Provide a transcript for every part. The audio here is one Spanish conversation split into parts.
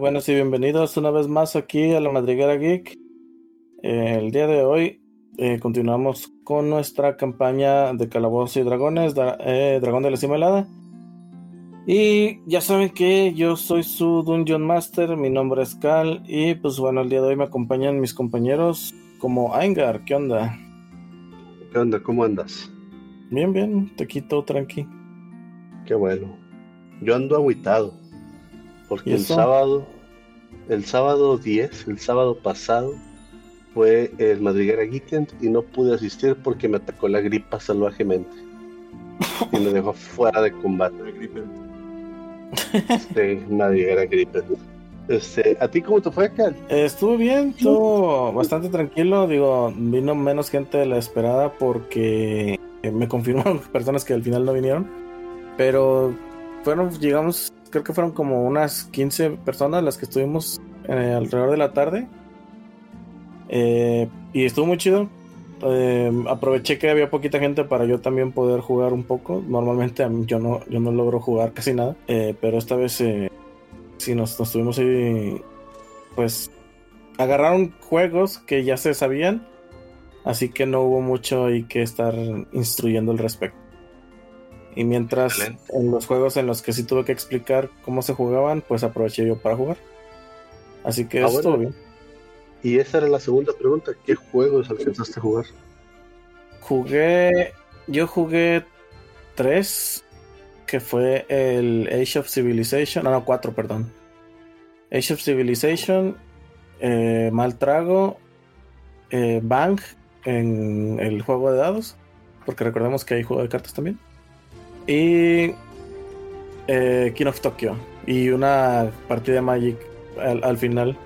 buenas y bienvenidos una vez más aquí a la Madriguera Geek. Eh, el día de hoy eh, continuamos con nuestra campaña de Calabozos y Dragones, eh, Dragón de la Cima Y ya saben que yo soy su Dungeon Master, mi nombre es Cal y pues bueno, el día de hoy me acompañan mis compañeros como Aingar, ¿qué onda? ¿Qué onda? ¿Cómo andas? Bien, bien, te quito tranqui. Qué bueno. Yo ando aguitado. Porque el sábado, el sábado 10, el sábado pasado, fue el Madriguera Weekend y no pude asistir porque me atacó la gripa salvajemente. y me dejó fuera de combate. Este, Madriguera Gripen. Este, ¿A ti cómo te fue, Cal? Estuvo bien, estuvo bastante tranquilo. Digo, vino menos gente de la esperada porque me confirmaron personas que al final no vinieron. Pero fueron, llegamos creo que fueron como unas 15 personas las que estuvimos eh, alrededor de la tarde. Eh, y estuvo muy chido. Eh, aproveché que había poquita gente para yo también poder jugar un poco. Normalmente yo no, yo no logro jugar casi nada. pero esta vez sí nos, nos tuvimos ahí. Pues agarraron juegos que ya se sabían. Así que no hubo mucho ahí que estar instruyendo al respecto. Y mientras en los juegos en los que sí tuve que explicar cómo se jugaban, pues aproveché yo para jugar. Así que ah, estuvo bien. Y esa era la segunda pregunta, ¿qué juegos alcanzaste a jugar? Jugué, yo jugué tres, que fue el Age of Civilization, no, no, cuatro, perdón. Age of Civilization, eh, Maltrago, eh, Bang en el juego de dados, porque recordemos que hay juego de cartas también y eh, King of Tokyo y una partida de Magic al, final.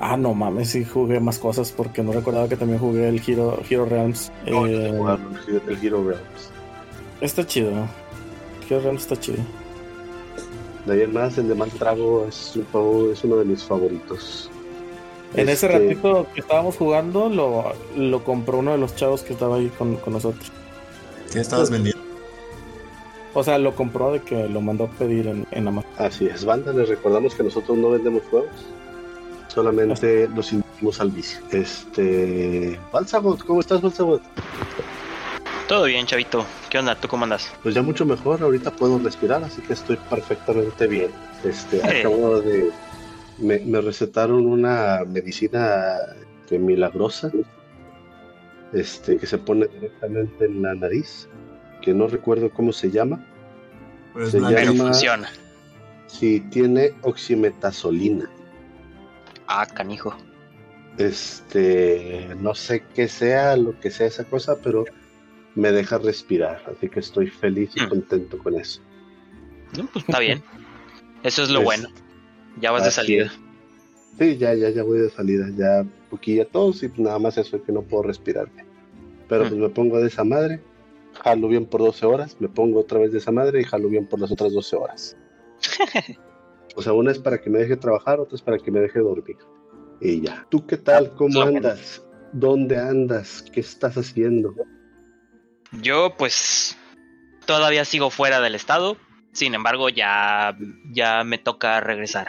Ah, no mames, sí jugué más cosas porque no recordaba que también jugué el Hero, Hero Realms. eh, el Hero Realms. Está chido. Hero Realms está chido. De ahí en más, el de Mal Trago es, es uno de mis favoritos. En ese este ratito que estábamos jugando, lo, lo compró uno de los chavos que estaba ahí con, con nosotros. ¿Qué estabas vendiendo? O sea, lo compró de que lo mandó a pedir en, en Amazon. Así es, banda, les recordamos que nosotros no vendemos juegos, solamente los inducimos al vicio. Este. Balsabot, ¿cómo estás, Balsabot? Todo bien, chavito. ¿Qué onda? ¿Tú cómo andas? Pues ya mucho mejor, ahorita puedo respirar, así que estoy perfectamente bien. Este, acabo de. Me, me, recetaron una medicina de milagrosa este, que se pone directamente en la nariz que no recuerdo cómo se llama. Pues se llama, funciona. Sí, tiene oximetazolina. Ah, canijo. Este, no sé qué sea lo que sea esa cosa, pero me deja respirar, así que estoy feliz y mm. contento con eso. pues está bien. Eso es lo bueno. Ya vas de salida. Sí, ya, ya, ya voy de salida. Ya poquilla todos y nada más eso es que no puedo respirarme. Pero mm. pues me pongo de esa madre jalo bien por 12 horas, me pongo otra vez de esa madre y jalo bien por las otras 12 horas. o sea, una es para que me deje trabajar, otra es para que me deje dormir. Y ya. ¿Tú qué tal? ¿Cómo andas? ¿Dónde andas? ¿Qué estás haciendo? Yo pues todavía sigo fuera del estado, sin embargo ya, ya me toca regresar.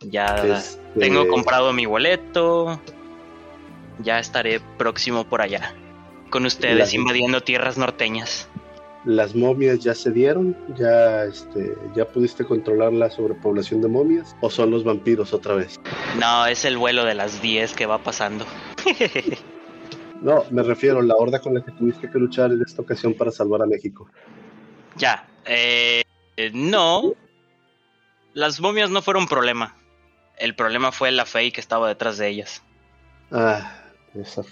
Ya este, tengo comprado mi boleto, ya estaré próximo por allá con ustedes invadiendo tierras norteñas. Las momias ya se dieron, ya este, ya pudiste controlar la sobrepoblación de momias o son los vampiros otra vez. No, es el vuelo de las 10 que va pasando. no, me refiero a la horda con la que tuviste que luchar en esta ocasión para salvar a México. Ya, eh, no, las momias no fueron problema. El problema fue la fe que estaba detrás de ellas. Ah,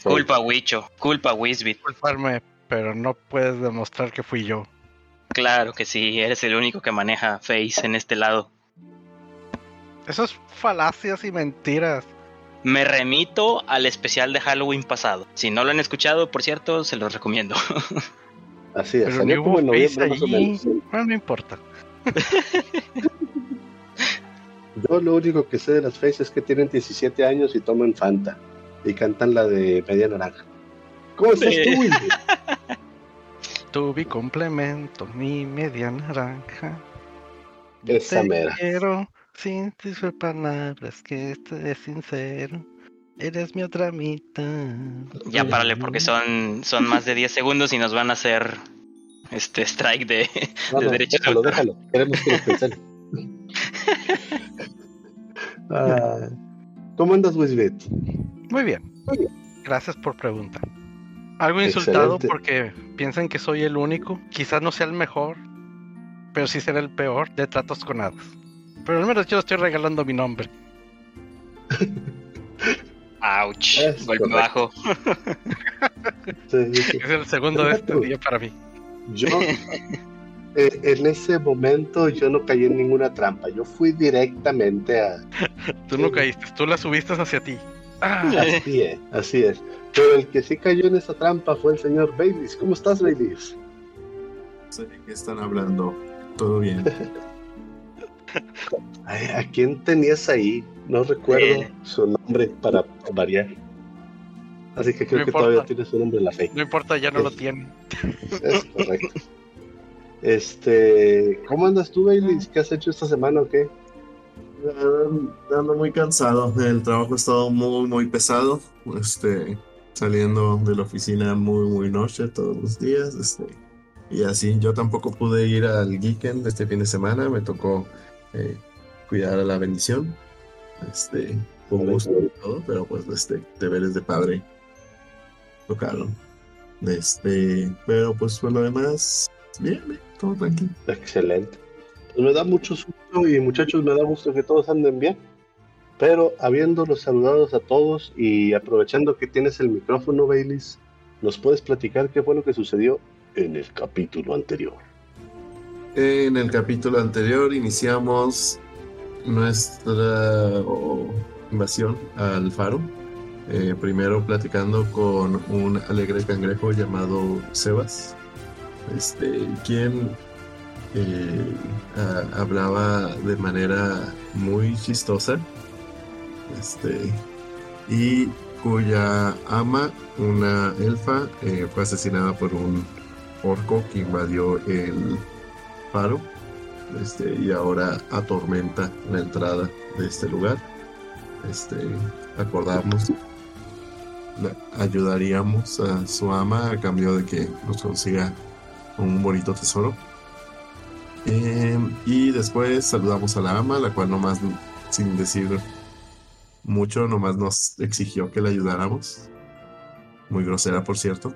Culpa Wicho, culpa Wisbit. Culparme, pero no puedes demostrar que fui yo. Claro que sí, eres el único que maneja Face en este lado. Eso es falacias y mentiras. Me remito al especial de Halloween pasado. Si no lo han escuchado, por cierto, se los recomiendo. Así es, pero como no importa. Yo lo único que sé de las Face es que tienen 17 años y toman Fanta y cantan la de Media Naranja. ¿Cómo estás tú, Tuve complemento, mi media naranja. Esa mera. Quiero Sin tus palabras, que este es sincero. Eres mi otra mitad. Ya párale, porque son, son más de 10 segundos y nos van a hacer este strike de, No, de no, déjalo, déjalo. Queremos que lo. Ah, ¿Cómo andas, Wisbit? Muy bien. Muy bien. Gracias por preguntar. Algo insultado Excelente. porque piensan que soy el único. Quizás no sea el mejor, pero sí será el peor de tratos con hadas. Pero al menos yo estoy regalando mi nombre. Ouch, Es golpe correcto. bajo. Sí, sí, sí. Es el segundo de este día para mí. Yo, eh, en ese momento, yo no caí en ninguna trampa. Yo fui directamente a. Tú no caíste, tú la subiste hacia ti. Ah, Así es, así es. Pero el que sí cayó en esa trampa fue el señor Baileys. ¿Cómo estás, Baileys? No sé de qué están hablando. Todo bien. Ay, ¿A quién tenías ahí? No recuerdo Eh. su nombre para variar. Así que creo No que importa. todavía tiene su nombre en la fe. no importa, ya no lo tienen. Es correcto. Este, ¿cómo andas tú, Baileys? ¿Qué has hecho esta semana o qué? Ah, Ando muy cansado. El trabajo ha estado muy, muy pesado. Este, saliendo de la oficina muy, muy noche todos los días. Este, y así, yo tampoco pude ir al Geekend este fin de semana. Me tocó eh, cuidar a la bendición. Este, con gusto y todo, pero pues, este, deberes de padre tocaron. Este, pero pues por lo demás, bien, bien, todo tranquilo. Excelente. Pues me da mucho gusto y muchachos, me da gusto que todos anden bien. Pero habiéndolos saludados a todos y aprovechando que tienes el micrófono, Baileys, ¿nos puedes platicar qué fue lo que sucedió en el capítulo anterior? En el capítulo anterior iniciamos nuestra invasión al faro. Eh, primero platicando con un alegre cangrejo llamado Sebas, este, quien eh, hablaba de manera muy chistosa, este, y cuya ama, una elfa, eh, fue asesinada por un orco que invadió el faro este, y ahora atormenta la entrada de este lugar. Este, acordamos, ayudaríamos a su ama a cambio de que nos consiga un bonito tesoro. Em, y después saludamos a la ama, la cual nomás, sin decir mucho, nomás nos exigió que la ayudáramos. Muy grosera, por cierto.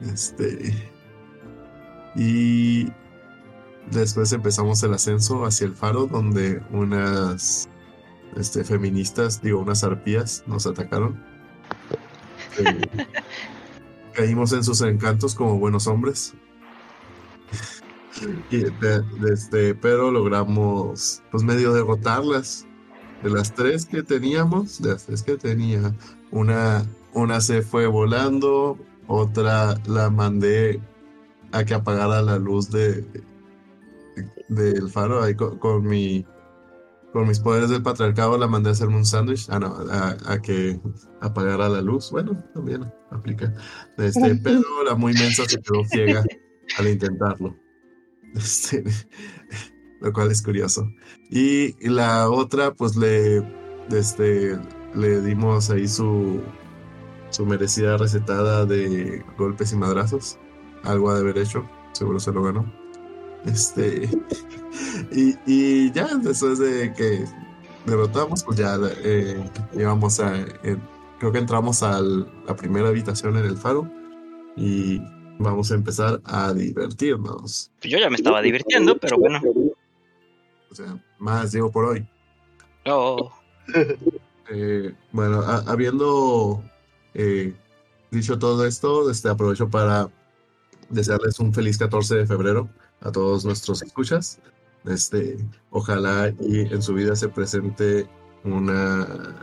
Este. Y después empezamos el ascenso hacia el faro, donde unas este, feministas, digo, unas arpías nos atacaron. caímos en sus encantos como buenos hombres. Y este, pero logramos, pues medio derrotarlas. De las tres que teníamos, de las tres que tenía, una, una se fue volando, otra la mandé a que apagara la luz de del faro ahí con mi con mis poderes del patriarcado la mandé a hacerme un sándwich ah, no, a, a que apagara la luz. Bueno también aplica. Este pero la muy mensa se quedó ciega al intentarlo. Este lo cual es curioso. Y la otra pues le este le dimos ahí su su merecida recetada de golpes y madrazos. Algo ha de haber hecho, seguro se lo ganó. Este, y, y ya después de que derrotamos, pues ya eh, íbamos a, eh, creo que entramos a la primera habitación en el faro y vamos a empezar a divertirnos. Yo ya me estaba divirtiendo, pero bueno. O sea, más digo por hoy. Oh, Eh, bueno, a- habiendo eh, dicho todo esto, este, aprovecho para desearles un feliz 14 de febrero a todos nuestros escuchas. Este, ojalá y en su vida se presente una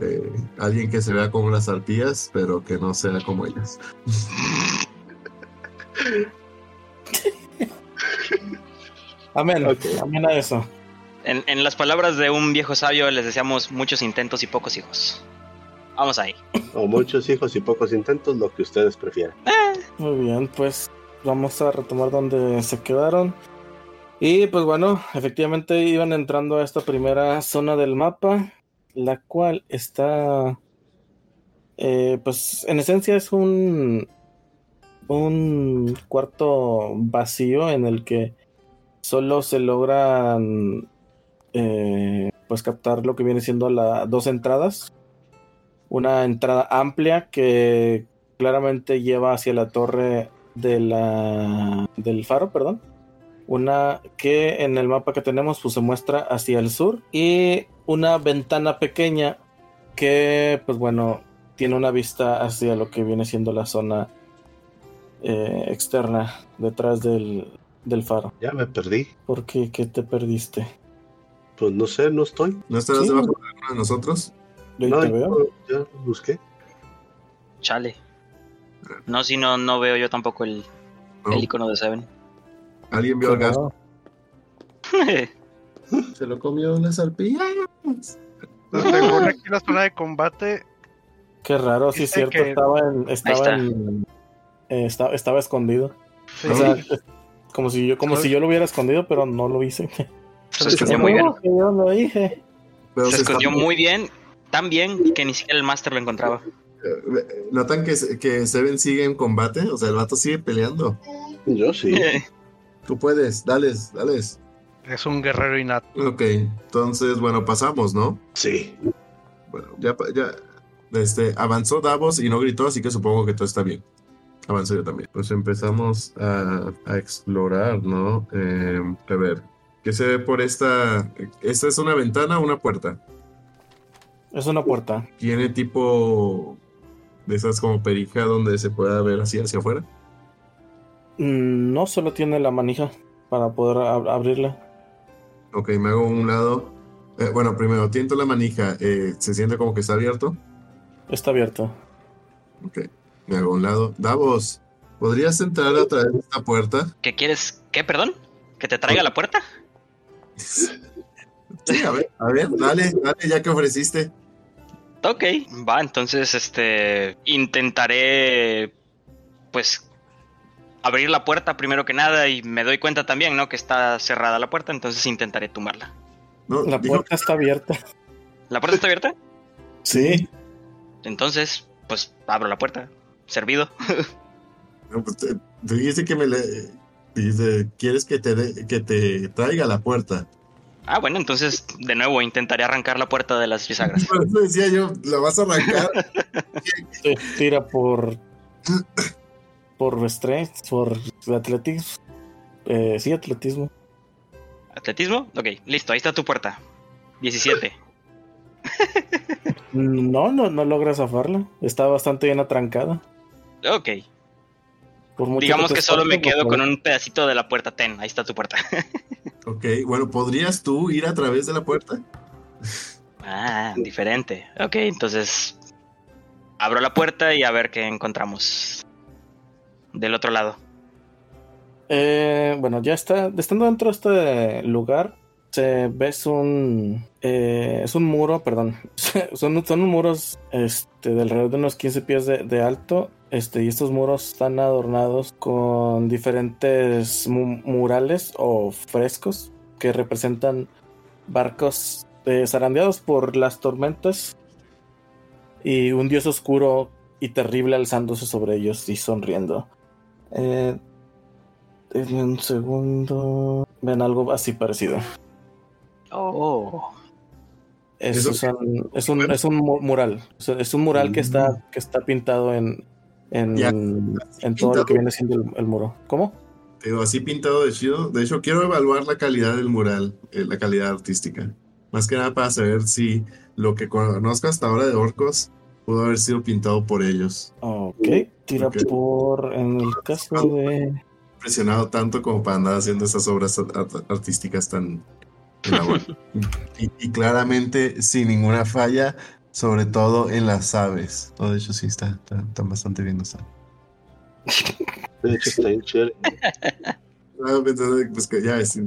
eh, alguien que se vea como las arpías, pero que no sea como ellas. Amén. Ok. Amén a eso. en, en las palabras de un viejo sabio, les deseamos muchos intentos y pocos hijos. Vamos ahí. O muchos hijos y pocos intentos, lo que ustedes prefieran. Muy bien, pues vamos a retomar donde se quedaron. Y pues bueno, efectivamente iban entrando a esta primera zona del mapa, la cual está, eh, pues en esencia es un, un cuarto vacío en el que solo se logran eh, pues captar lo que viene siendo las dos entradas. Una entrada amplia que claramente lleva hacia la torre de la, del faro, perdón. Una que en el mapa que tenemos pues se muestra hacia el sur. Y una ventana pequeña que pues bueno tiene una vista hacia lo que viene siendo la zona eh, externa detrás del, del faro. Ya me perdí. ¿Por qué? ¿Qué te perdiste? Pues no sé, no estoy. ¿No estarás Sí. debajo de alguno de nosotros? No, te veo. yo ya busqué. Chale. No, si no, no veo yo tampoco el, No. el icono de Seven. ¿Alguien vio al gato? Se lo comió una sarpilla. Según aquí la zona de combate, Qué raro, sí es cierto, que- estaba en, estaba en- eh, estaba, estaba escondido. sí, O sea, como si yo, como si yo lo hubiera escondido, pero no lo hice. Se escondió muy bien. ¿Cómo que yo lo dije? Pero Se se escondió muy bien. Tan bien que ni siquiera el máster lo encontraba. ¿Notan que, que Seven sigue en combate? O sea, el vato sigue peleando. Yo sí. Tú puedes, dales, dales. es un guerrero innato. Ok, entonces, bueno, pasamos, ¿no? Sí. Bueno, ya, ya, este, avanzó Davos y no gritó, así que supongo que todo está bien. Avancé yo también. Pues empezamos a, a explorar, ¿no? Eh, a ver, ¿qué se ve por esta? ¿Esta es una ventana o una puerta? Es una puerta. ¿Tiene tipo de esas como perija donde se pueda ver así hacia afuera? Mm, No solo tiene la manija para poder ab- abrirla. Ok, me hago un lado. Eh, bueno, primero, tiento la manija. eh, ¿Se siente como que está abierto? Está abierto. Ok, me hago un lado. Davos, ¿podrías entrar a través de esta puerta? ¿Qué quieres? ¿Qué, perdón? ¿Que te traiga la puerta? Sí, a ver, a ver, dale, dale, ya que ofreciste. Ok, va, entonces este intentaré pues abrir la puerta primero que nada y me doy cuenta también, ¿no? Que está cerrada la puerta, entonces intentaré tumbarla. No, La puerta está abierta. ¿La puerta está abierta? Sí. Entonces, pues abro la puerta. Servido. no, pues, te, te dijiste que me le. Dijiste, ¿quieres que te, de- que te traiga la puerta? Ah, bueno, entonces de nuevo intentaré arrancar la puerta de las bisagras. Por eso decía yo, ¿la vas a arrancar? Sí, Tira por. Por strength, por atletismo. Eh, sí, atletismo. ¿Atletismo? Ok, listo, ahí está tu puerta. 17. No, no, no logra zafarla. Está bastante bien atrancada. Ok, digamos que solo me esfuerces, quedo con un pedacito de la puerta. Ten, ahí está tu puerta. ok, bueno, ¿podrías tú ir a través de la puerta? Ah, diferente. Ok, entonces abro la puerta y a ver qué encontramos del otro lado. Eh, bueno, ya está. Estando dentro de este lugar, se ves un. eh, es un muro, perdón. son, son muros este, de alrededor de unos 15 pies de, de alto. Este, y estos muros están adornados con diferentes mu- murales o frescos que representan barcos eh, zarandeados por las tormentas y un dios oscuro y terrible alzándose sobre ellos y sonriendo. Eh, Denme un segundo. Ven algo así parecido. Oh. Es, ¿Eso son- es un, es un mu- mural. Es un mural que está, que está pintado en, en, Ya, en todo lo que viene siendo el, el muro. ¿Cómo? Te digo, así pintado de chido. De hecho, quiero evaluar la calidad del mural, eh, la calidad artística. Más que nada para saber si lo que conozco hasta ahora de orcos pudo haber sido pintado por ellos. Ok. Tira Ok. por. En el caso de. Impresionado tanto como para andar haciendo esas obras art- art- artísticas tan y, y claramente sin ninguna falla, sobre todo en las aves. Oh, de hecho, sí, está, está- están bastante bien aves. De hecho, está bien chévere. Estaba pensando, pues que ya es,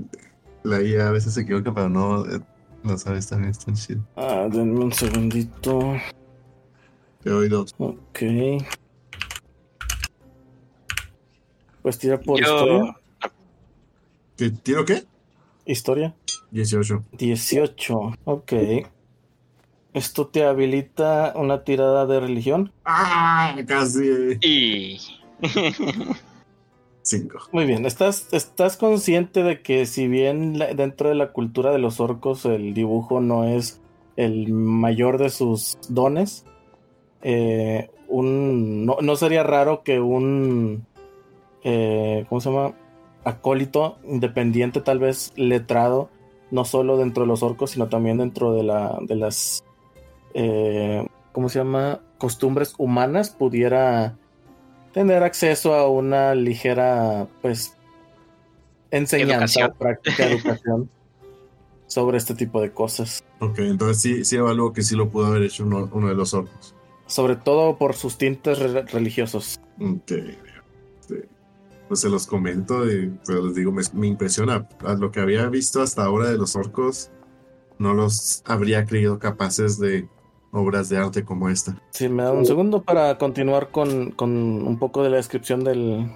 la IA a veces se equivoca, pero no, eh, las aves también están chidas. Ah, denme un segundito. He oído. Ok. Pues tira por Yo, historia. ¿Qué, ¿Tiro qué? historia? 18. 18, ok. ¿Esto te habilita una tirada de religión? ¡Ah! Casi. Y. 5. Muy bien, ¿Estás, estás consciente de que si bien la- dentro de la cultura de los orcos el dibujo no es el mayor de sus dones, eh, un, no, no sería raro que un, eh, ¿cómo se llama? Acólito independiente, tal vez letrado, no solo dentro de los orcos, sino también dentro de, la, de las, eh, ¿cómo se llama? Costumbres humanas, pudiera tener acceso a una ligera, pues, enseñanza Educación. o práctica educación sobre este tipo de cosas. Ok, entonces sí, sí evalúo que sí lo pudo haber hecho uno, uno de los orcos. Sobre todo por sus tintes re- religiosos. Ok. Sí. Pues se los comento y pues les digo, me, me impresiona. A lo que había visto hasta ahora de los orcos, no los habría creído capaces de obras de arte como esta. Si me da un segundo para continuar con, con un poco de la descripción del,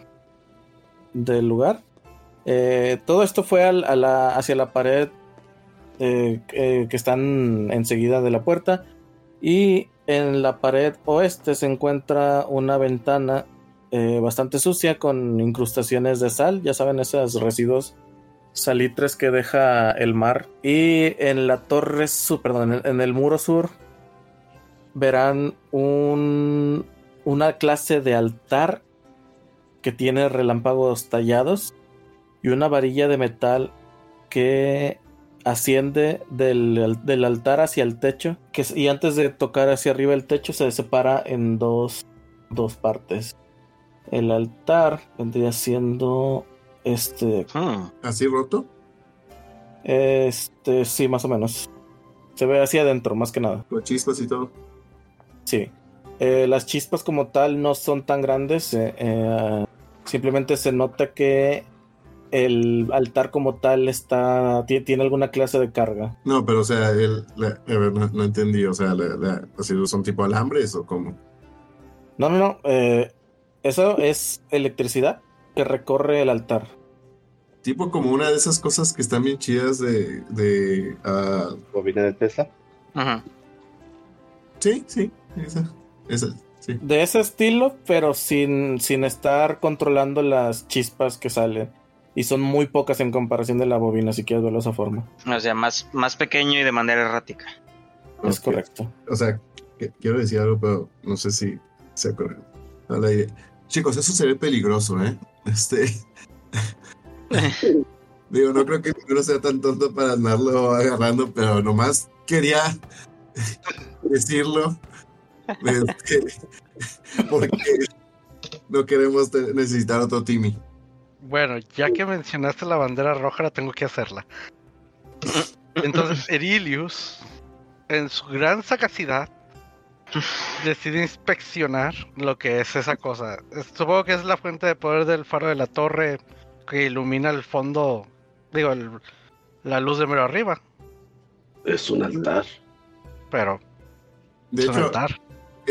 del lugar. Eh, todo esto fue al- a la- hacia la pared eh, eh, que están enseguida de la puerta. Y en la pared oeste se encuentra una ventana eh, bastante sucia con incrustaciones de sal. Ya saben, esos residuos salitres que deja el mar. Y en la torre sur, perdón, en el- en el muro sur verán un, una clase de altar que tiene relámpagos tallados y una varilla de metal que asciende del, del altar hacia el techo que, y antes de tocar hacia arriba el techo se separa en dos, dos partes. El altar vendría siendo este, Hmm. ¿Así roto? este, sí, más o menos. Se ve hacia adentro, más que nada. Con chispas y todo. Sí. Eh, las chispas como tal no son tan grandes. eh, eh, simplemente se nota que el altar como tal está ti- tiene alguna clase de carga. No, pero o sea, el, la- a ver, no, no entendí. O sea, la- son tipo alambres o cómo. No, no, no. eh, eso es electricidad que recorre el altar. Tipo como una de esas cosas que están bien chidas de... de ah, Bobina de Tesla. Ujú. sí, sí, esa, esa, sí. De ese estilo, pero sin, sin estar controlando las chispas que salen. Y son muy pocas en comparación de la bobina, si quieres verlo de esa forma. O sea, más, más pequeño y de manera errática. Es correcto. O sea, que- quiero decir algo, pero no sé si se correcto. A la idea. Chicos, eso se ve peligroso, ¿eh? Este. Digo, no creo que ninguno sea tan tonto para andarlo agarrando, pero nomás quería decirlo. Este, porque no queremos necesitar otro Timmy. Bueno, ya que mencionaste la bandera roja, la tengo que hacerla. Entonces, Erilius, en su gran sagacidad, decide inspeccionar lo que es esa cosa. Supongo que es la fuente de poder del faro de la torre que ilumina el fondo, digo, el- la luz de mero arriba. Es un altar. Pero De es un altar.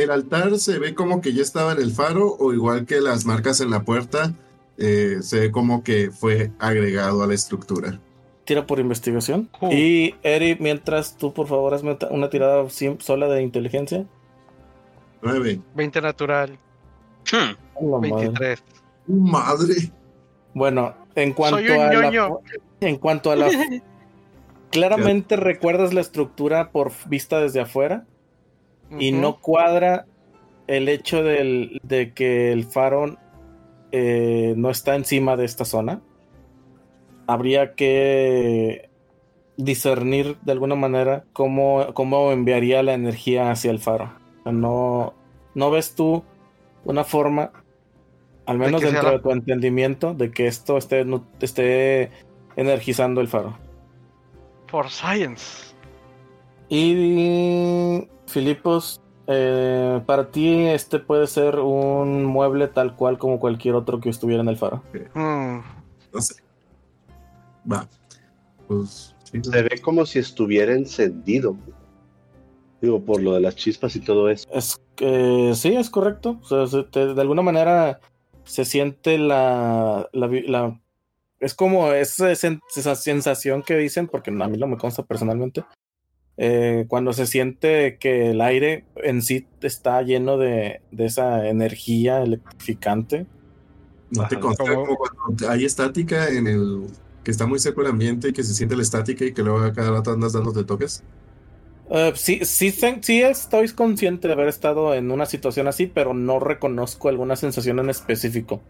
El altar se ve como que ya estaba en el faro, o igual que las marcas en la puerta, eh, se ve como que fue agregado a la estructura. Tira por investigación. Uh. Y Eri, mientras tú por favor hazme una tirada sola de inteligencia. 9. 20 natural, Hmm. A la madre. 23. Madre. Bueno, en cuanto Soy un a la, en cuanto a la claramente recuerdas la estructura por vista desde afuera y no cuadra el hecho del- de que el faro eh, no está encima de esta zona. Habría que discernir de alguna manera cómo, cómo enviaría la energía hacia el faro. No, no ves tú una forma, al menos dentro la- de tu entendimiento, de que esto esté, esté energizando el faro. For Science. Y Filipos, eh, para ti este puede ser un mueble tal cual como cualquier otro que estuviera en el faro. Mm, No sé. Va. Pues sí. Se ve como si estuviera encendido. Digo, por lo de las chispas y todo eso. Es que sí, es correcto. O sea, se te- de alguna manera se siente la, la, es como esa, esa sensación que dicen, porque a mí no me consta personalmente, eh, cuando se siente que el aire en sí está lleno de, de esa energía electrificante. ¿No te consta como cuando hay estática en el que está muy seco el ambiente y que se siente la estática y que luego a cada rato andas dándote toques? Uh, sí, sí, sí estoy consciente de haber estado en una situación así, pero no reconozco alguna sensación en específico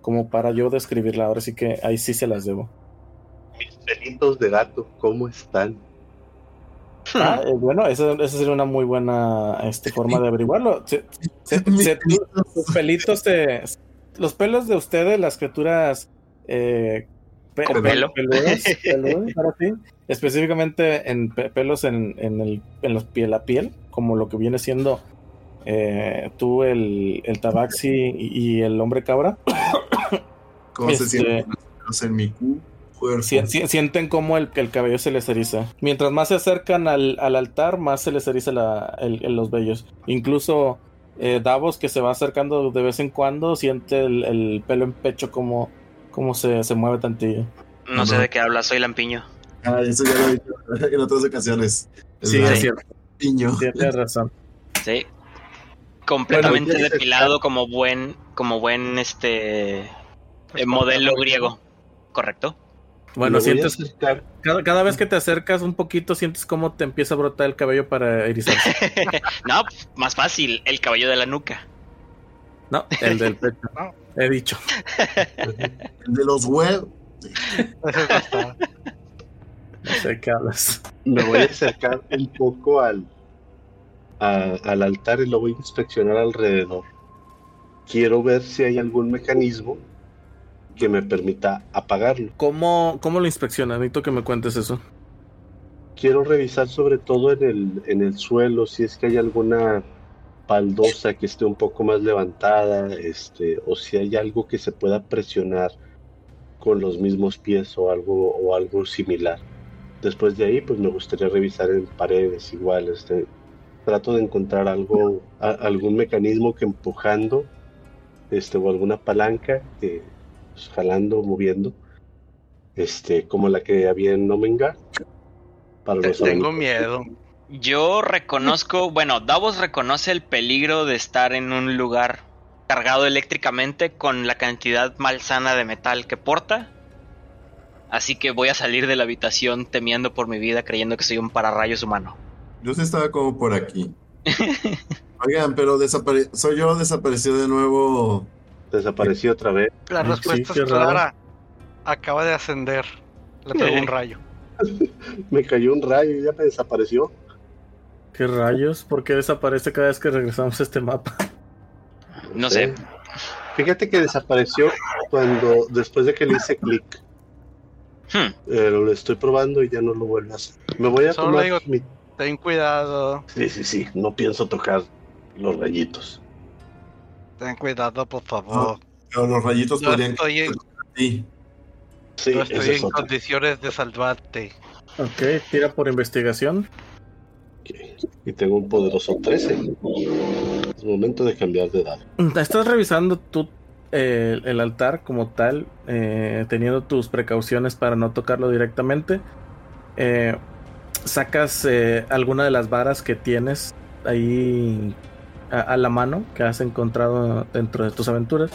como para yo describirla. Ahora sí que ahí sí se las debo. Mis pelitos de gato, ¿cómo están? Ah, eh, bueno, esa, esa, sería una muy buena este, forma de averiguarlo. Se, se, los pelitos de. Los pelos de ustedes, las criaturas. Eh, pe ¿Con pelo? Peludos, peludos, para ti, específicamente en pelos en, en, el, en los piel a piel, como lo que viene siendo eh, tú, el, el tabaxi y, y, el hombre cabra. ¿Cómo este, se sienten en mi cu? Si, si, sienten como el, el, cabello se les eriza. Mientras más se acercan al, al altar, más se les eriza la, el, el, los vellos. Incluso eh, Davos, que se va acercando de vez en cuando, siente el, pelo en pecho como, como se, se mueve tantillo. No, no sé de qué hablas, soy Lampiño. Ah, eso ya lo he dicho en otras ocasiones. Sí, es cierto. Piño. Tienes razón. Sí. Completamente bueno, depilado como buen, como buen este eh, modelo griego. ¿Correcto? Bueno, sientes. Cada, cada, vez que te acercas un poquito, sientes cómo te empieza a brotar el cabello para erizarse. no, más fácil, el cabello de la nuca. No, el del pecho. No. He dicho. el de los huevos. no sé qué hablas. Me voy a acercar un poco al, a, al altar y lo voy a inspeccionar alrededor. Quiero ver si hay algún mecanismo que me permita apagarlo. ¿Cómo, cómo lo inspecciona? Necesito que me cuentes eso. Quiero revisar sobre todo en el, en el suelo si es que hay alguna baldosa que esté un poco más levantada, este, o si hay algo que se pueda presionar con los mismos pies o algo, o algo similar. Después de ahí, pues me gustaría revisar en paredes igual, este, trato de encontrar algo, a, algún mecanismo que empujando, este, o alguna palanca que pues, jalando, moviendo, este, como la que había en Omenga. Para los Tengo miedo. Yo reconozco, bueno, Davos reconoce el peligro de estar en un lugar cargado eléctricamente con la cantidad malsana de metal que porta. Así que voy a salir de la habitación temiendo por mi vida, creyendo que soy un pararrayos humano. Yo sí estaba como por aquí. Oigan, pero desapare soy yo desapareció de nuevo. Desapareció otra vez. La respuesta sí, es clara. Acaba de ascender. Le pegó un rayo. me cayó un rayo y ya me desapareció. ¿Qué rayos? ¿Por qué desaparece cada vez que regresamos a este mapa? No sé. Fíjate que desapareció cuando después de que le hice clic. Hmm. Eh, lo estoy probando y ya no lo vuelvo a hacer. Me voy a Solo tomar digo, mi... ten cuidado. Sí, sí, sí. No pienso tocar los rayitos. Ten cuidado, por favor. No, los rayitos no podrían. Estoy en, Sí. Sí, no estoy en condiciones de salvarte. Ok, tira por investigación. Y tengo un poderoso 13. Es momento de cambiar de edad. Estás revisando tú eh, el altar como tal, eh, teniendo tus precauciones para no tocarlo directamente. Eh, sacas eh, alguna de las varas que tienes ahí a, la mano que has encontrado dentro de tus aventuras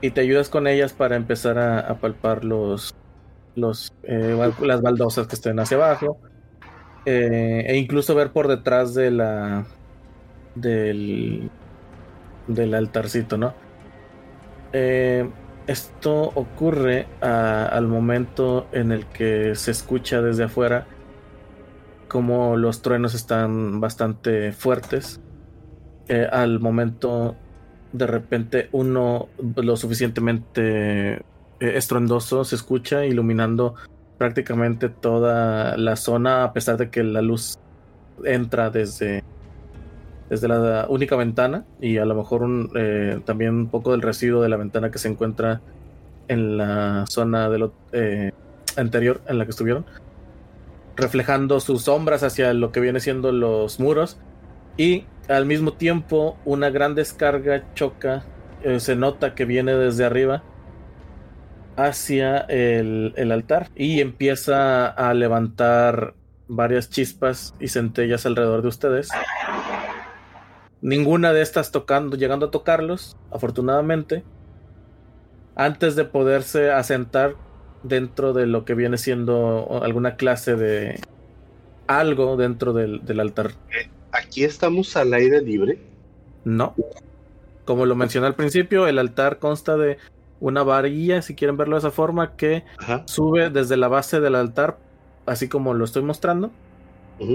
y te ayudas con ellas para empezar a, a palpar los, los eh, las baldosas que estén hacia abajo eh, e incluso ver por detrás de la del del altarcito, ¿no? Eh, esto ocurre a, al momento en el que se escucha desde afuera como los truenos están bastante fuertes. Eh, al momento de repente uno lo suficientemente eh, estruendoso se escucha iluminando prácticamente toda la zona a pesar de que la luz entra desde desde la única ventana y a lo mejor un, eh, también un poco del residuo de la ventana que se encuentra en la zona de lo, eh, anterior en la que estuvieron reflejando sus sombras hacia lo que viene siendo los muros y al mismo tiempo una gran descarga choca eh, se nota que viene desde arriba hacia el, el altar y empieza a levantar varias chispas y centellas alrededor de ustedes. Ninguna de estas tocando, llegando a tocarlos, afortunadamente, antes de poderse asentar dentro de lo que viene siendo alguna clase de algo dentro del, del altar. ¿Aquí estamos al aire libre? No. Como lo mencioné al principio, el altar consta de una varilla, si quieren verlo de esa forma, que Ajá. sube desde la base del altar, así como lo estoy mostrando.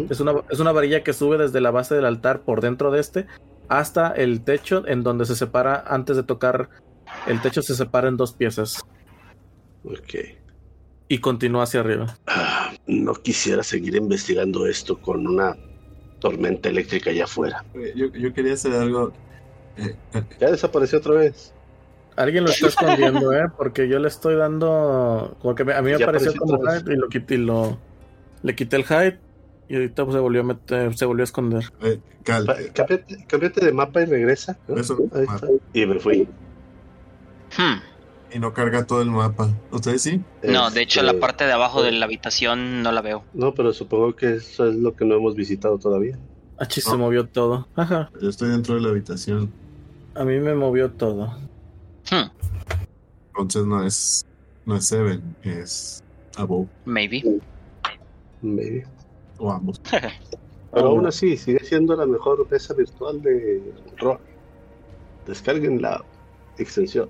Es una, es una varilla que sube desde la base del altar por dentro de este hasta el techo, en donde se separa, antes de tocar el techo, se separa en dos piezas Ok. y continúa hacia arriba. Ah, no quisiera seguir investigando esto con una tormenta eléctrica allá afuera. Eh, Yo, yo quería hacer algo. eh, eh, Ya desapareció otra vez. Alguien lo está escondiendo, ¿eh? Porque yo le estoy dando. Porque me- a mí me Ya apareció como hide y lo quité y lo. Le quité el hide y ahorita pues, se volvió a meter, se volvió a esconder. eh, eh, Cámbiate, cámbiate de mapa y regresa. ¿no? Eso, Ahí mapa. está. Y me fui. Hmm. Y no carga todo el mapa. ¿Ustedes sí? No, de hecho Este, la parte de abajo de la habitación no la veo. No, pero supongo que eso es lo que no hemos visitado todavía. Achis, No. se movió todo. Ajá. Yo estoy dentro de la habitación. A mí me movió todo. Hmm. Entonces no es. No es Seven, es Above. Maybe. Maybe. O ambos. Pero aún así, sigue siendo la mejor mesa virtual de rol. Descarguen la extensión.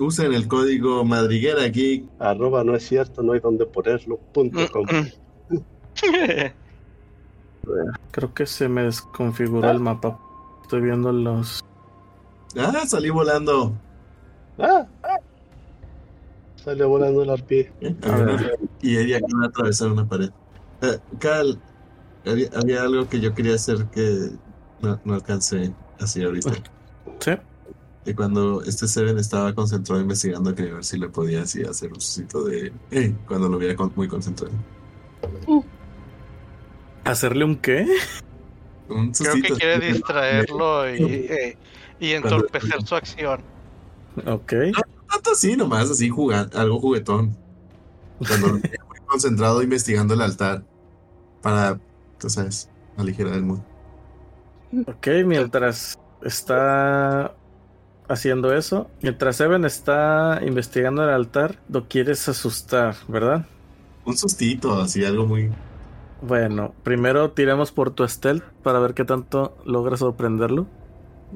Usen el código Madriguera Geek. Arroba no es cierto, no hay donde ponerlo. Punto com. Creo que se me desconfiguró el mapa. Estoy viendo los. Ah, salí volando. Ah, ah. Sale volando la pie. Eh, A había una- ver. Y ella acaba de atravesar una pared. Eh, Cal, había, había algo que yo quería hacer que no, no alcancé así ahorita. Sí. Y cuando este Seven estaba concentrado investigando, quería ver si le podía así hacer un sustito de. Eh, cuando lo viera con- muy concentrado. ¿Hacerle un qué? Un Creo que quiere distraerlo y, eh, y entorpecer su acción. Ok. tanto así nomás, así jugando, algo juguetón. Cuando lo tenía muy concentrado investigando el altar para, tú sabes, aligerar el mundo. Ok, mientras está haciendo eso, mientras Evan está investigando el altar, lo quieres asustar, ¿verdad? Un sustito, así algo muy. Bueno, primero tiremos por tu stealth para ver qué tanto logras sorprenderlo.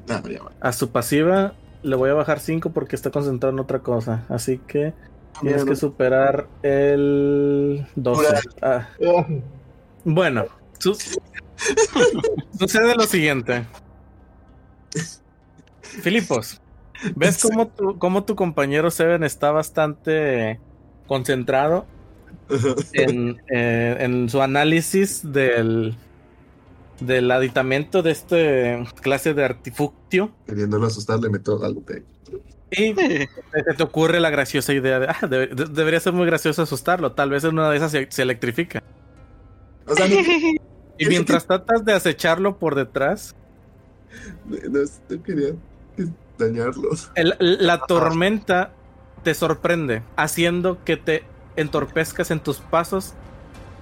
Ah, ya va. A su pasiva le voy a bajar 5 porque está concentrado en otra cosa. Así que tienes que superar el 12. Ah, bueno, su- sucede lo siguiente. Filipos, ¿ves cómo tu, cómo tu compañero Seven está bastante concentrado en, eh, en su análisis del, del aditamento de este clase de artifactio? Queriéndolo asustar, le meto algo de. Y te, te ocurre la graciosa idea de, ah, debe- de- debería ser muy gracioso asustarlo. Tal vez en una de esas se, se electrifica. O sea, Y mientras tratas de acecharlo por detrás, no, no quería dañarlo. el- la tormenta te sorprende, haciendo que te entorpezcas en tus pasos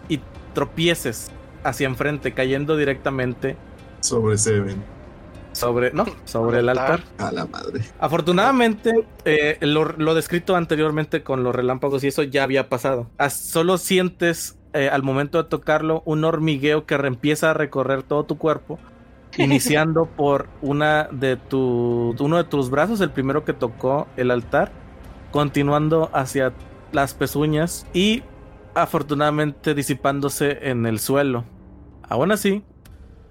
y tropieces hacia enfrente, cayendo directamente Sobre Seven. sobre, no, sobre el altar. A la madre. Afortunadamente, eh, lo, lo descrito anteriormente con los relámpagos y eso ya había pasado. As- solo sientes eh, al momento de tocarlo un hormigueo que empieza a recorrer todo tu cuerpo, iniciando por una de tu, uno de tus brazos, el primero que tocó el altar, continuando hacia las pezuñas y afortunadamente disipándose en el suelo. Aún así,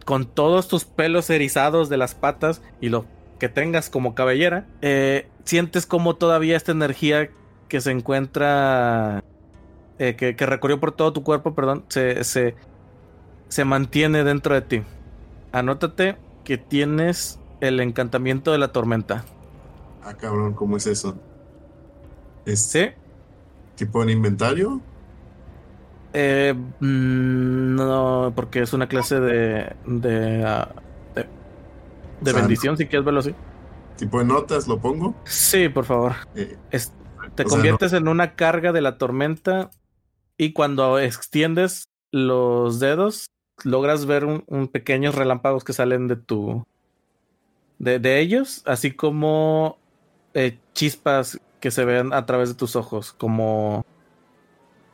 con todos tus pelos erizados de las patas y lo que tengas como cabellera, eh, sientes como todavía esta energía que se encuentra, eh, que, que recorrió por todo tu cuerpo, perdón, se, se, se mantiene dentro de ti. Anótate que tienes el encantamiento de la tormenta. Ah, cabrón, ¿cómo es eso? ¿Es ¿Sí? tipo en inventario? Eh, mm, no, porque es una clase de. de. de, bendición, si quieres verlo así. tipo de notas lo pongo. Sí, por favor. Eh, Es- te sea, conviertes en una carga de la tormenta y cuando extiendes los dedos logras ver un, un pequeños relámpagos que salen de tu de, de ellos, así como eh, chispas que se ven a través de tus ojos, como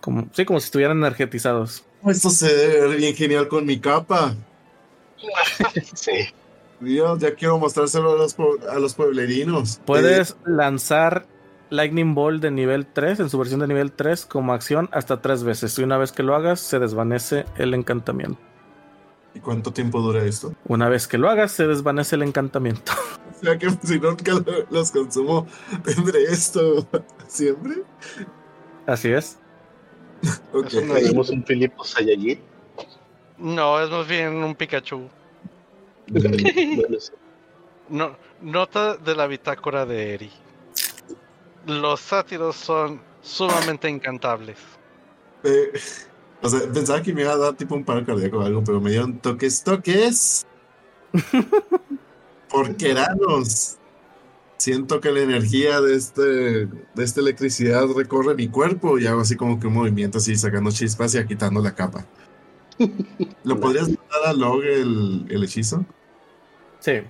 como sí, como si estuvieran energetizados. Esto se debe ver bien genial con mi capa. Sí. Dios, ya quiero mostrárselo a los, a los pueblerinos. Puedes lanzar Lightning Ball de nivel 3 en su versión de nivel 3 como acción hasta tres veces. Y una vez que lo hagas, se desvanece el encantamiento. ¿Y cuánto tiempo dura esto? Una vez que lo hagas, se desvanece el encantamiento. O sea que si nunca lo- los consumo, tendré esto siempre. Así es. Ok. Es una- Tenemos un Filipo Saiyajin. No, es más bien un Pikachu. Bueno, sí. No, nota de la bitácora de Eri. Los sátiros son sumamente encantables. Eh, o sea, pensaba que me iba a dar tipo un paro cardíaco o algo, pero me dieron toques, toques. Porqueranos. Siento que la energía de este de esta electricidad recorre mi cuerpo y hago así como que un movimiento así sacando chispas y quitando la capa. ¿Lo podrías dar a Log el, el hechizo? Sí.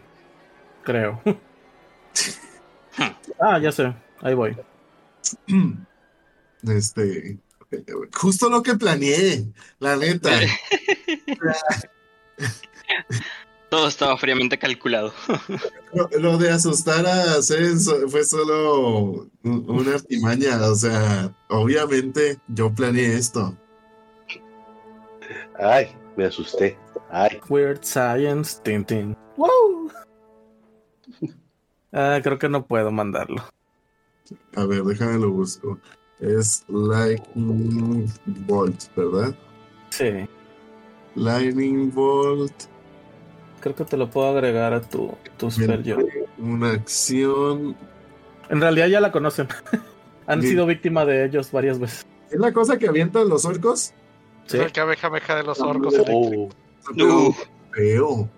Creo. ah, ya sé. Ahí voy. Este, justo lo que planeé, la neta. Todo estaba fríamente calculado. Lo, lo de asustar a Zen so- fue solo un- una artimaña, o sea, obviamente yo planeé esto. Ay, me asusté. Ay, Weird Science. Tin, tin. ¡Wow! Ah, creo que no puedo mandarlo. A ver, déjame lo busco. Es Lightning Bolt, ¿verdad? Sí. Lightning Bolt, Creo que te lo puedo agregar a tu, tu spell yo. una acción. En realidad ya la conocen. Han Sí. sido víctima de ellos varias veces. ¿Es la cosa que avientan los orcos? Sí. Es el cabejameja de los orcos oh, eléctricos. Uh. Feo.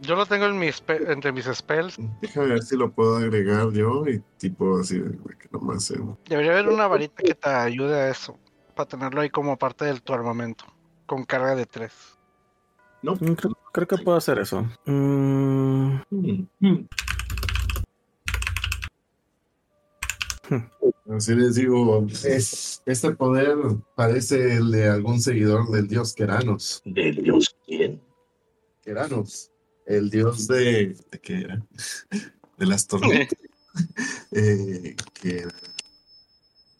Yo lo tengo en mis spe- entre mis spells. Déjame ver si lo puedo agregar yo y tipo así, que nomás sea- Debería haber una varita que te ayude a eso. Para tenerlo ahí como parte de tu armamento. Con carga de 3. No. Mm, Creo, creo que puedo hacer eso. Mm, Así les digo, es, este poder parece el de algún seguidor del dios Keranos. ¿Del Dios quién? Keranos, el dios de... ¿De qué era? De las tormentas. Eh, que-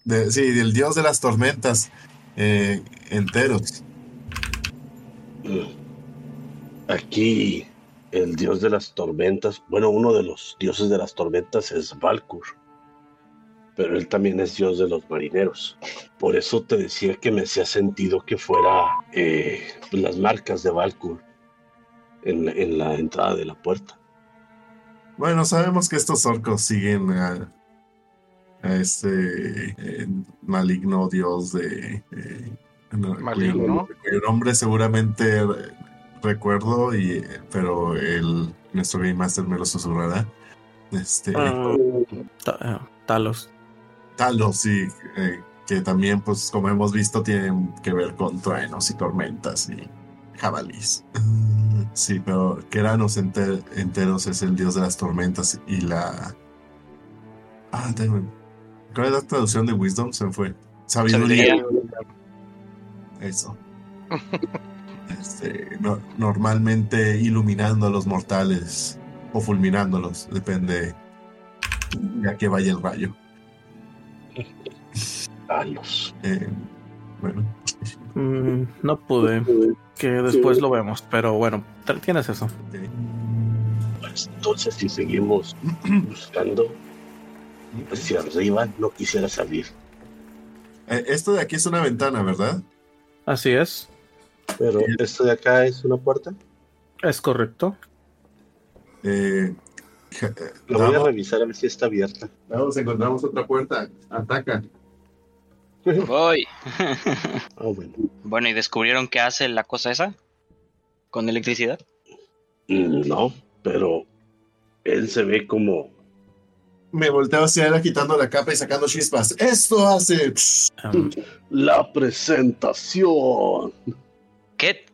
de- sí, del dios de las tormentas eh, enteros. Mm. Aquí, el dios de las tormentas, bueno, uno de los dioses de las tormentas es Valkur. Pero él también es dios de los marineros. Por eso te decía que me hacía sentido que fuera eh, las marcas de Valkur en, la- en la entrada de la puerta. Bueno, sabemos que estos orcos siguen a, a este eh, maligno dios de... eh, no, Maligno. nombre- cuyo nombre seguramente re- recuerdo, y, pero el, nuestro Game Master me lo susurrará. Este, ah, ah, Talos. Talos, sí, eh, que también, pues, como hemos visto, tienen que ver con truenos y tormentas y jabalís. Sí, pero Keranos enter- enteros es el dios de las tormentas y la. Ah, tengo. ¿Cuál es la traducción de Wisdom? Se me fue. Sabiduría. Eso. Este, no- normalmente iluminando a los mortales o fulminándolos, depende de a qué vaya el rayo. Talos. Eh, bueno, Mm, no pude. Que después lo vemos. Pero bueno, tienes eso. Pues entonces, si seguimos buscando hacia arriba, no quisiera salir. Eh, esto de aquí es una ventana, ¿verdad? Así es. Pero esto de acá es una puerta. Es correcto. Eh, Lo voy a revisar a ver si está abierta. vamos, encontramos otra puerta. Ataca. Voy. Ah, bueno. Bueno, ¿y descubrieron qué hace la cosa esa? ¿Con electricidad? Mm, No, pero él se ve como Me volteo hacia él quitando la capa y sacando chispas. Esto hace. Um, La presentación. ¿Qué,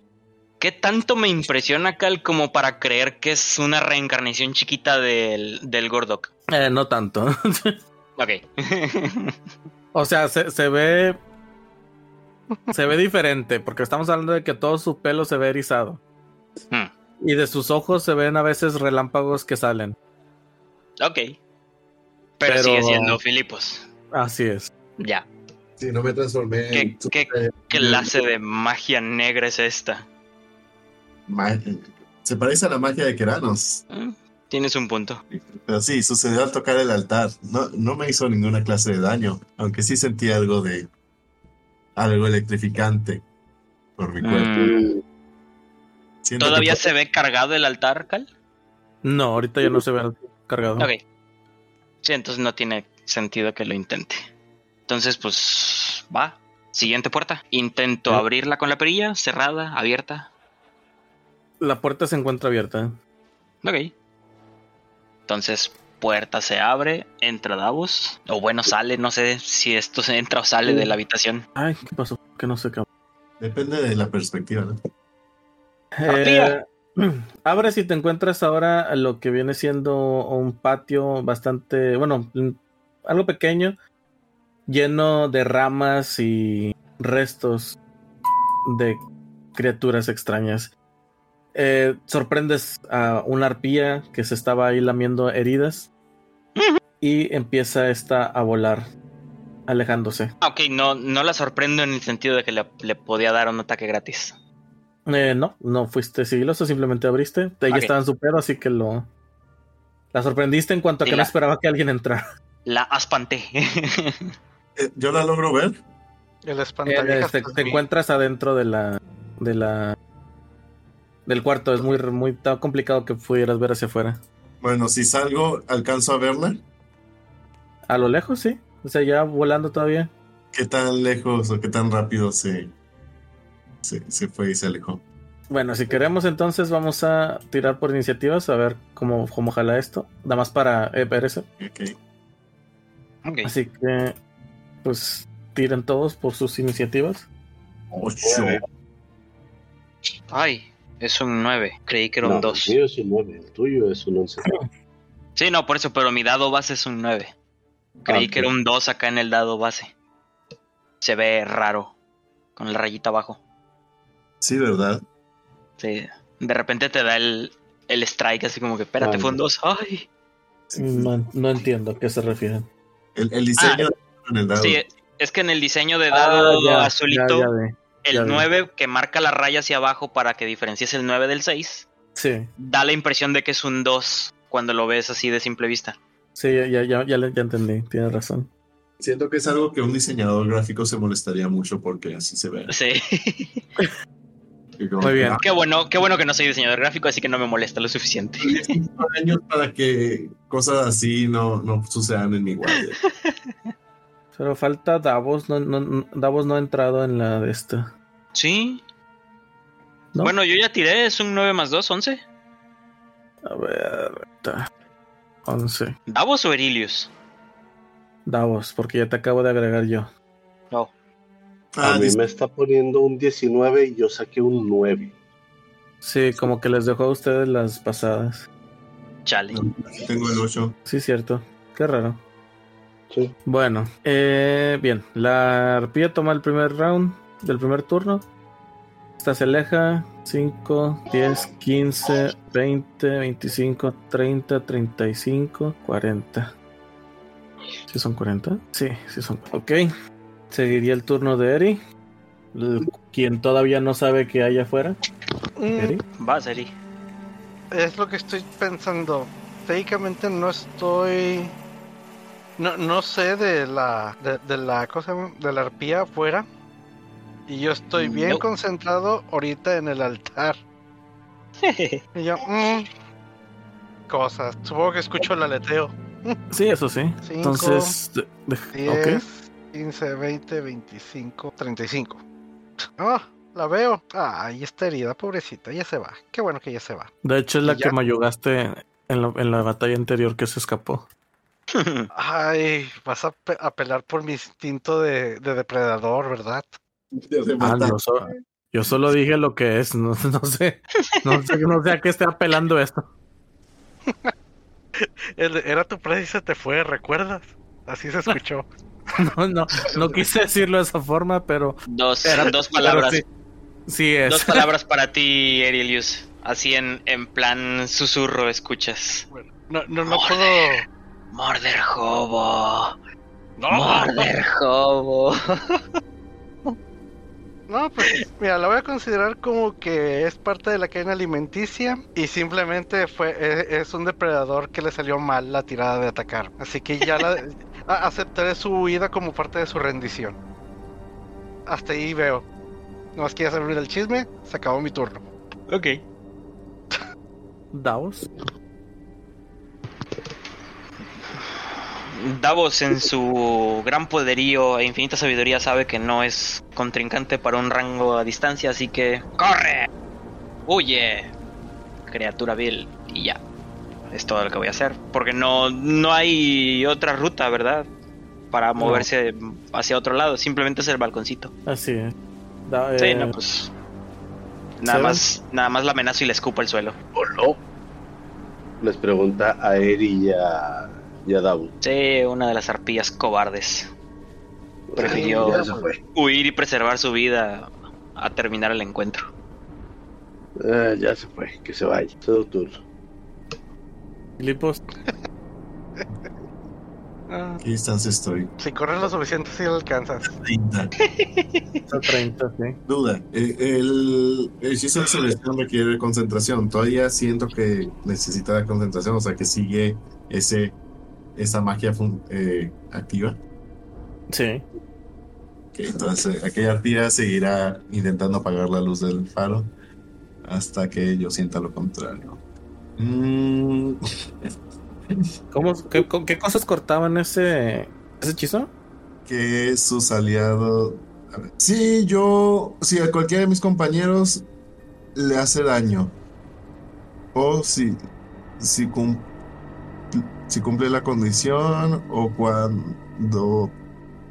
¿Qué tanto me impresiona, Cal, como para creer que es una reencarnación chiquita del, del Gordok? eh, no tanto. Ok. O sea, se, se ve. Se ve diferente, porque estamos hablando de que todo su pelo se ve erizado. Hmm, Y de sus ojos se ven a veces relámpagos que salen. ok. Pero, Pero- sigue siendo Filipos. Así es. Ya. Sí, no me transformé ¿Qué, en. qué clase de magia negra es esta? Ma- Se parece a la magia de Keranos. Eh, Tienes un punto. Pero sí, sucedió al tocar el altar. No, no me hizo ninguna clase de daño, aunque sí sentí algo de. algo electrificante por mi cuerpo. Mm, que ¿Todavía to- se ve cargado el altar, Cal? No, ahorita ya no se ve cargado. Ok. Sí, entonces no tiene sentido que lo intente. Entonces, pues, va. Siguiente puerta. Intento Sí. abrirla con la perilla, cerrada, abierta. La puerta se encuentra abierta. Ok. Entonces, puerta se abre, entra Davos. O bueno, sale, no sé si esto se entra o sale de la habitación. Ay, ¿qué pasó? Que no sé qué. Depende de la perspectiva, ¿no? Eh, abres y te encuentras ahora lo que viene siendo un patio bastante, bueno, mm, algo pequeño, lleno de ramas y restos de criaturas extrañas. Eh, sorprendes a una arpía que se estaba ahí lamiendo heridas y empieza esta a volar, alejándose. Ah, Ok, no, no la sorprendo en el sentido de que le, le podía dar un ataque gratis. Eh, no, no fuiste sigiloso, simplemente abriste. Ella Ok. estaba en su pedo, así que lo. La sorprendiste en cuanto a que la- no esperaba que alguien entrara. La aspanté. Eh, Yo la logro ver. El Eh, espantaviejas. te, te encuentras adentro de la. de la. Del cuarto. Es muy, muy tan complicado que pudieras ver hacia afuera. Bueno, si salgo, alcanzo a verla. A lo lejos, sí. O sea, ya volando todavía. ¿Qué tan lejos o qué tan rápido se, se, se fue y se alejó? Bueno, si queremos, entonces vamos a tirar por iniciativas a ver cómo, cómo jala esto. Nada más para eh, ver eso. Ok. Ok. Así que, pues, tiren todos por sus iniciativas. Ocho. Ay, es un 9. Creí que era un No, 2. El mío es un 9, el tuyo es un 11. Sí, no, por eso, pero mi dado base es un 9. Creí Ah, que era un 2 acá en el dado base. Se ve raro. Con la rayita abajo. Sí, ¿verdad? Sí. De repente te da el, el strike así como que, espérate, Ah, fue un 2. Ay. No, no entiendo a qué se refieren. El, el diseño en el dado. Sí, es que en el diseño de dado Ah, ya, azulito, ya, ya el vi. 9 que marca la raya hacia abajo para que diferencies el 9 del 6, Sí, da la impresión de que es un 2 cuando lo ves así de simple vista. sí, ya, ya, ya, ya, entendí. Tienes razón. Siento que es algo que un diseñador gráfico se molestaría mucho porque así se ve. Sí. Muy bien. ah, qué bueno, qué bueno que no soy diseñador gráfico, así que no me molesta lo suficiente. cinco años para que cosas así no, no sucedan en mi guardia. Pero falta Davos. No, no- no- Davos no ha entrado en la de esta. Sí. ¿no? Bueno, yo ya tiré, es un 9 más 2, 11. A ver. ta. 11. ¿Davos o Erilius? Davos, porque ya te acabo de agregar yo. No. Ah, a mí dice- me está poniendo un 19 y yo saqué un 9. Sí, como que les dejó a ustedes las pasadas. Chale. aquí tengo el 8. Sí, cierto. Qué raro. Sí. Bueno, eh, bien. La arpía toma el primer round del primer turno. Esta se aleja. 5, 10, 15, 20, 25, 30, 35, 40. ¿Sí son 40? Sí, sí son. Ok. Seguiría el turno de Eri. quien todavía no sabe que hay afuera. Mm, Eri. Va, Seri. Es lo que estoy pensando. Técnicamente no estoy. No, no sé de la. De, de la cosa. De la arpía afuera. Y yo estoy bien No. concentrado ahorita en el altar. Y yo. mm, cosas. Supongo que escucho el aleteo. Sí, eso sí. Cinco, Entonces, de- de- ok. 10, 15, 20, 25, 35. Ah, la veo. Ah, ahí está herida, pobrecita. Ya se va. Qué bueno que ya se va. De hecho, es la ¿Y ya? que mayugaste en la, en la batalla anterior que se escapó. Ay, vas a pe- apelar por mi instinto de, de depredador, ¿verdad? Ah, yo, so- yo solo dije lo que es, no, no sé, no sé, no sé a qué esté apelando esto. Era tu presa y se te fue, ¿recuerdas? Así se escuchó. No, no, no quise decirlo de esa forma, pero, Dos, Era- dos palabras. sí, sí es. Dos palabras para ti, Erilius. Así en, en plan susurro escuchas. Bueno, no, no, no puedo. Morder. Morder hobo. No, Morder hobo. no, pues mira, la voy a considerar como que es parte de la cadena alimenticia y simplemente fue e- es, un depredador que le salió mal la tirada de atacar. Así que ya la, a- aceptaré su huida como parte de su rendición. Hasta ahí veo. No más quieres abrir el chisme, se acabó mi turno. Ok. Davos. Davos en su gran poderío e infinita sabiduría sabe que no es contrincante para un rango a distancia, así que ¡corre! ¡Huye! Criatura vil y ya. Es todo lo que voy a hacer. Porque no, no hay otra ruta, ¿verdad? Para moverse hacia otro lado. Simplemente es el balconcito. Así es. Da- Sí, eh, no, pues. Nada Seven. más, nada más la amenazo y le escupo el suelo. ¿O no? Les pregunta a Eri y a, y a Davos. Sí, una de las arpillas cobardes. Prefirió huir y preservar su vida a terminar el encuentro. Ah, ya se fue, que se vaya. Su turno. Filipos, Ah, ¿Qué distancia estoy? si corres lo suficiente, sí lo alcanzas. 30. está 30, sí. Duda. eh, El, el hechizo de selección requiere concentración. Todavía siento que necesita concentración, o sea que sigue ese esa magia eh, activa. Sí. Ok, entonces aquella arpía seguirá intentando apagar la luz del faro hasta que yo sienta lo contrario. Mm, ¿Cómo, qué, con qué cosas cortaban ese, ese hechizo? que sus aliados. a ver, Si yo, si a cualquiera de mis compañeros le hace daño, o si, si, cum- si cumple la condición, o cuando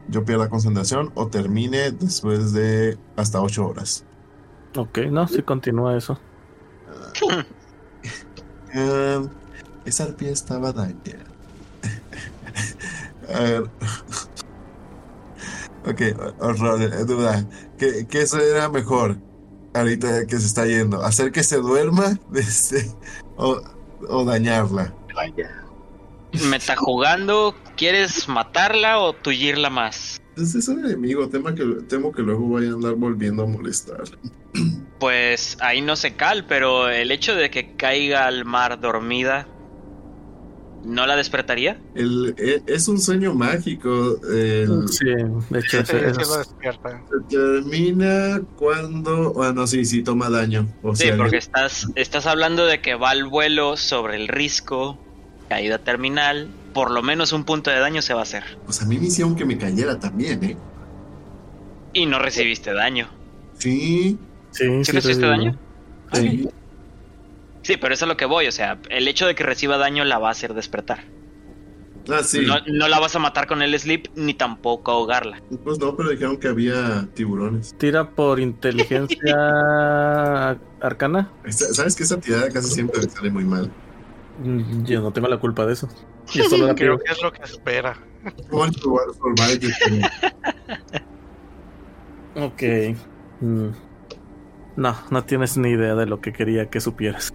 yo pierda concentración, o termine después de hasta 8 horas. Ok, no, sí continúa eso. Eh, esa arpía estaba dañada. A ver. Ok, horror, eh, duda. ¿Qué, qué será mejor ahorita que se está yendo? ¿Hacer que se duerma Este, o, o dañarla? Vaya. Meta jugando, ¿quieres matarla o tullirla más? Pues es un enemigo, temo que, temo que luego vaya a andar volviendo a molestar. Pues ahí no se cal, pero el hecho de que caiga al mar dormida, ¿no la despertaría? El, e- es un sueño mágico. el- Sí, de hecho, es- lo despierta. se termina cuando. Bueno, sí, sí, toma daño. O Sí, sea, porque estás, estás hablando de que va al vuelo sobre el risco, caída terminal, por lo menos un punto de daño se va a hacer. Pues a mí me hicieron que me cayera también, ¿eh? Y no recibiste daño. Sí, sí, ¿Sí recibiste revivió. daño? sí. Sí, pero eso es a lo que voy, o sea, el hecho de que reciba daño la va a hacer despertar. Ah, sí. No, no la vas a matar con el sleep ni tampoco ahogarla. Pues no, pero dijeron que había tiburones. Tira por inteligencia arcana. ¿Sabes que esa tirada casi siempre me sale muy mal? Yo no tengo la culpa de eso. Yo solo la Creo que es lo que espera. ¿Cómo probar formar que Ok. Mm. No, no tienes ni idea de lo que quería que supieras.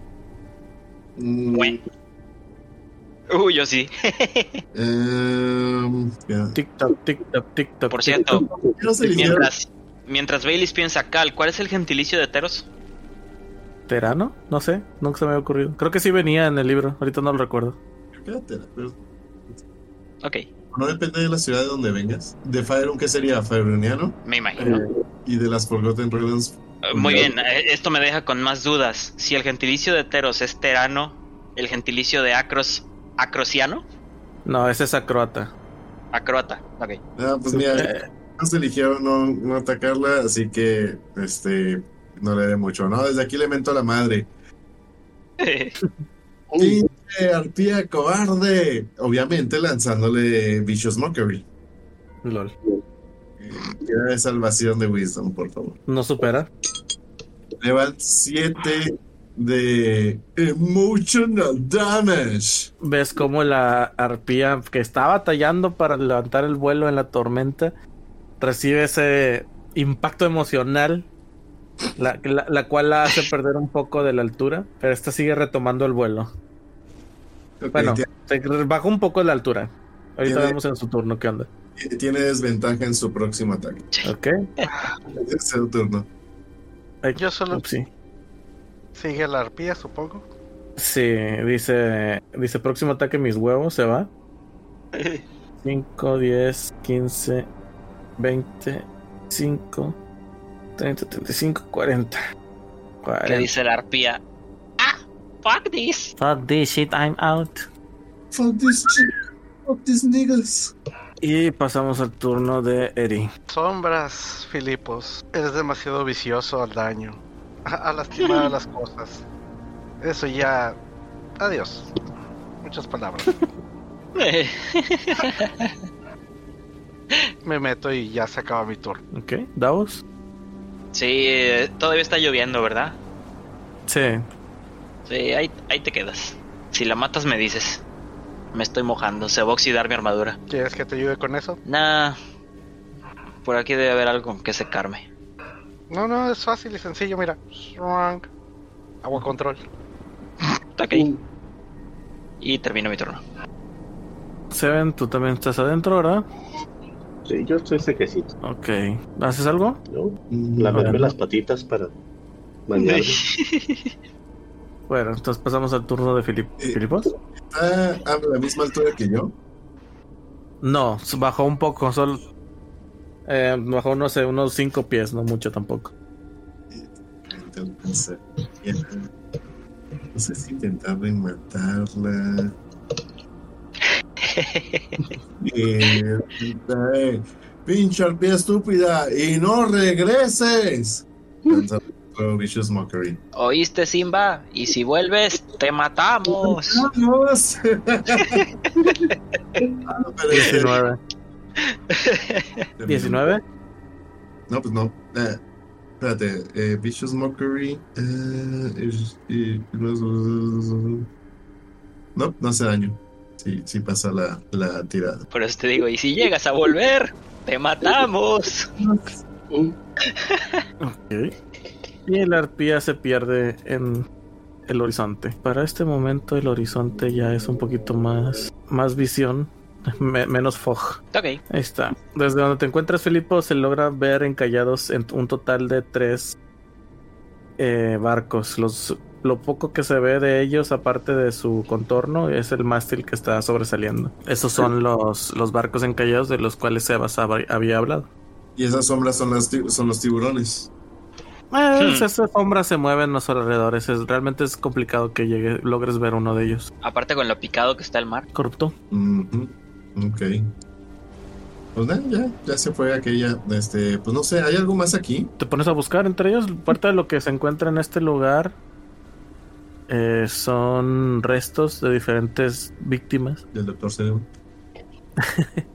Bueno. Uy, yo sí. em, tic-tac. Por cierto, mientras, mientras Baileys piensa, Cal, ¿cuál es el gentilicio de Teros? ¿Terano? No sé, nunca se me había ocurrido. Creo que sí venía en el libro, ahorita no lo recuerdo. Quédatela, pero Ok, no depende de la ciudad de donde vengas. De Faerun, ¿qué sería? Faeruniano. me imagino. Eh, Y de las Forgotten Realms. Eh, Muy bien, eh, esto me deja con más dudas. Si el gentilicio de Teros es Terano, el gentilicio de Acros, Acrosiano, no, ese es acroata. Acroata, ok. Ah, pues mira, Eh, ellos eligieron no, no atacarla, así que este no le dé mucho. No, desde aquí le mento a la madre. Uy, arpía cobarde! Obviamente lanzándole Vicious Mockery. LOL. Tira de salvación de Wisdom, por favor. No supera. Le van 7 de emotional damage. Ves cómo la arpía que estaba batallando para levantar el vuelo en la tormenta recibe ese impacto emocional, la, la- la cual la hace perder un poco de la altura, pero esta sigue retomando el vuelo. Bueno, tiene- bajó un poco la altura. Ahorita Tiene- vemos en su turno qué onda. Tiene desventaja en su próximo ataque. Ok. Es su turno. Yo solo- ups, sí. Sigue la arpía, supongo. Sí, dice, dice próximo ataque mis huevos, se va. 5, 10, 15, 20, 5, 30, 35, 40. ¿Qué 40. dice la arpía? ¡Ah! ¡Fuck this! Fuck this shit, I'm out. Fuck this shit. Fuck these niggas. Y pasamos al turno de Eri. Sombras, Filipos. Eres demasiado vicioso al daño. A, a lastimar a las cosas. Eso ya. Adiós. Muchas palabras. Me meto y ya se acaba mi turno. Ok, Davos. Sí, eh, todavía está lloviendo, ¿verdad? Sí. Sí, ahí, ahí te quedas. Si la matas, me dices. Me estoy mojando, se va a oxidar mi armadura. ¿Quieres que te ayude con eso? Nah. Por aquí debe haber algo que secarme. No, no, es fácil y sencillo, mira. Shrunk. Agua control. Ok. Y termino mi turno. Seven, tú también estás adentro, ¿verdad? Sí, yo estoy sequecito. Ok. ¿Haces algo? ¿no? Mm, Lavarme bueno. las patitas para bañarme. Bueno, entonces pasamos al turno de Filip Eh. Filipos. ¿Está a la misma altura que yo? No, bajó un poco, solo. Eh, bajó, no sé, unos 5 pies, no mucho tampoco. Entonces, ya. No sé si intentar rematarla. Eh, eh, pinche arpía estúpida y no regreses. ¿Oíste, Simba? Y si vuelves, te matamos. Ah, es- 19. 19. No, pues no. Eh, espérate, eh, Vicious Mockery. eh, no, no hace daño. Sí, sí pasa la, la tirada. Por eso te digo, y si llegas a volver, te matamos. Ok. Y el arpía se pierde en el horizonte. Para este momento el horizonte ya es un poquito más, más visión, me- menos fog. Ok. Ahí está. Desde donde te encuentras, Filipo, se logra ver encallados en un total de tres eh, barcos. Los, lo poco que se ve de ellos, aparte de su contorno, es el mástil que está sobresaliendo. Esos son los, los barcos encallados de los cuales Sebas hab- había hablado. Y esas sombras son, las son los tiburones. Eh, Hmm. Esas sombras se mueven a los alrededores. Es, realmente es complicado que llegue, logres ver uno de ellos. Aparte con lo picado que está el mar. Corrupto. Ujú, Ok. Pues nada, ya, ya se fue aquella. Este, pues no sé, ¿hay algo más aquí? Te pones a buscar entre ellos. Parte de lo que se encuentra en este lugar eh, son restos de diferentes víctimas. Del doctor Cerebro.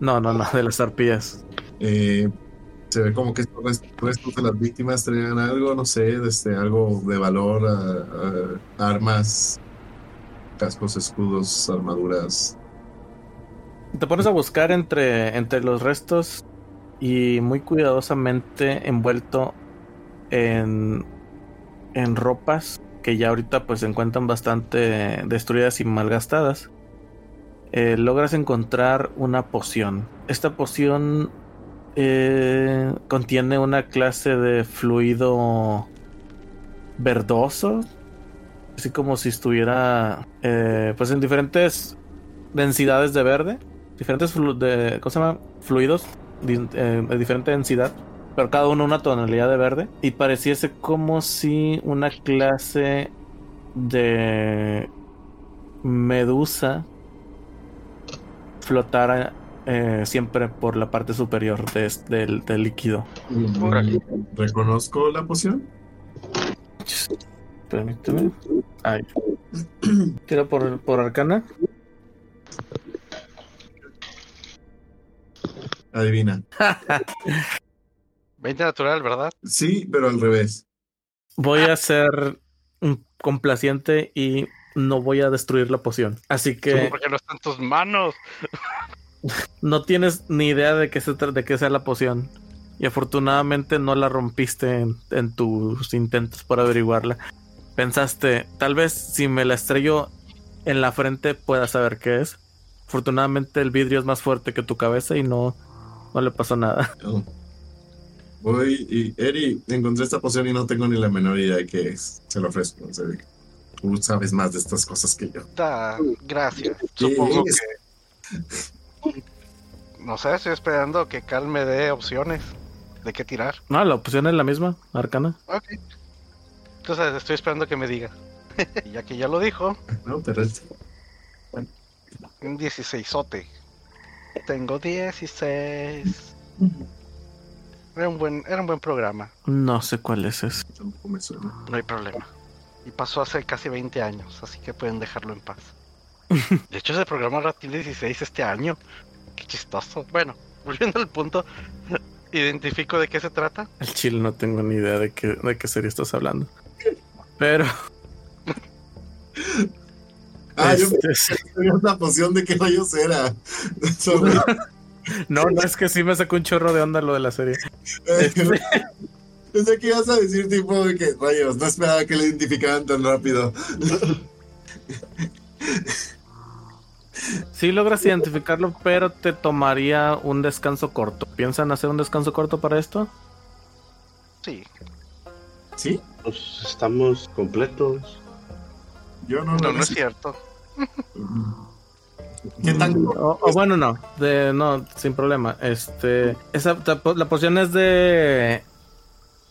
No, no, no, de las arpías. Eh, se ve como que estos rest- restos de las víctimas traían algo, no sé, este, algo de valor, a- a- armas, cascos, escudos, armaduras. Te pones a buscar entre, entre los restos y muy cuidadosamente envuelto en, en ropas que ya ahorita pues se encuentran bastante destruidas y malgastadas. eh, logras encontrar una poción. Esta poción eh, contiene una clase de fluido verdoso, así como si estuviera eh, pues en diferentes densidades de verde diferentes de, ¿cómo se llama? fluidos eh, de diferente densidad, pero cada uno una tonalidad de verde. Y pareciese como si una clase de medusa flotara eh, siempre por la parte superior de del, del líquido. Reconozco la poción. Permíteme. Ay, Tira por, por arcana. Adivina. 20 natural, ¿verdad? Sí, pero al revés. Voy a ser un complaciente y no voy a destruir la poción. Así que Porque no está en tus manos. no tienes ni idea de qué, se de qué sea la poción. Y afortunadamente no la rompiste en, en tus intentos por averiguarla. Pensaste, tal vez si me la estrello en la frente pueda saber qué es. Afortunadamente el vidrio es más fuerte que tu cabeza y no, no le pasó nada. Oh. Voy y. Eri, encontré esta poción y no tengo ni la menor idea de qué es. Se lo ofrezco. Tú sabes más de estas cosas que yo. Da, gracias. ¿Qué Supongo es? que. No sé, estoy esperando que Cal me dé opciones de qué tirar. No, la opción es la misma, arcana. Ok. Entonces estoy esperando que me diga. Y ya que ya lo dijo, No, pero es- un 16ote. Tengo 16. Era un buen, era un buen programa, No sé cuál es ese. tampoco me suena. no hay problema. Y pasó hace casi 20 años, así que pueden dejarlo en paz. De hecho, ese programa tiene 16 este año. Qué chistoso. Bueno, volviendo al punto, identifico de qué se trata. El chile no tengo ni idea de qué, de qué serie estás hablando. Pero Ah, yo este, tenía una poción de qué rayos era. Sobre- no, no es que sí me sacó un chorro de onda lo de la serie. Este, Pensé que ibas a decir tipo de que rayos, no esperaba que lo identificaran tan rápido. Sí logras identificarlo, pero te tomaría un descanso corto. ¿Piensan hacer un descanso corto para esto? Sí. ¿Sí? Pues estamos completos. Yo no No, lo no es cierto. ¿Qué tan O, o bueno, no, de, no, sin problema. Este, esa, la, po- la poción es de,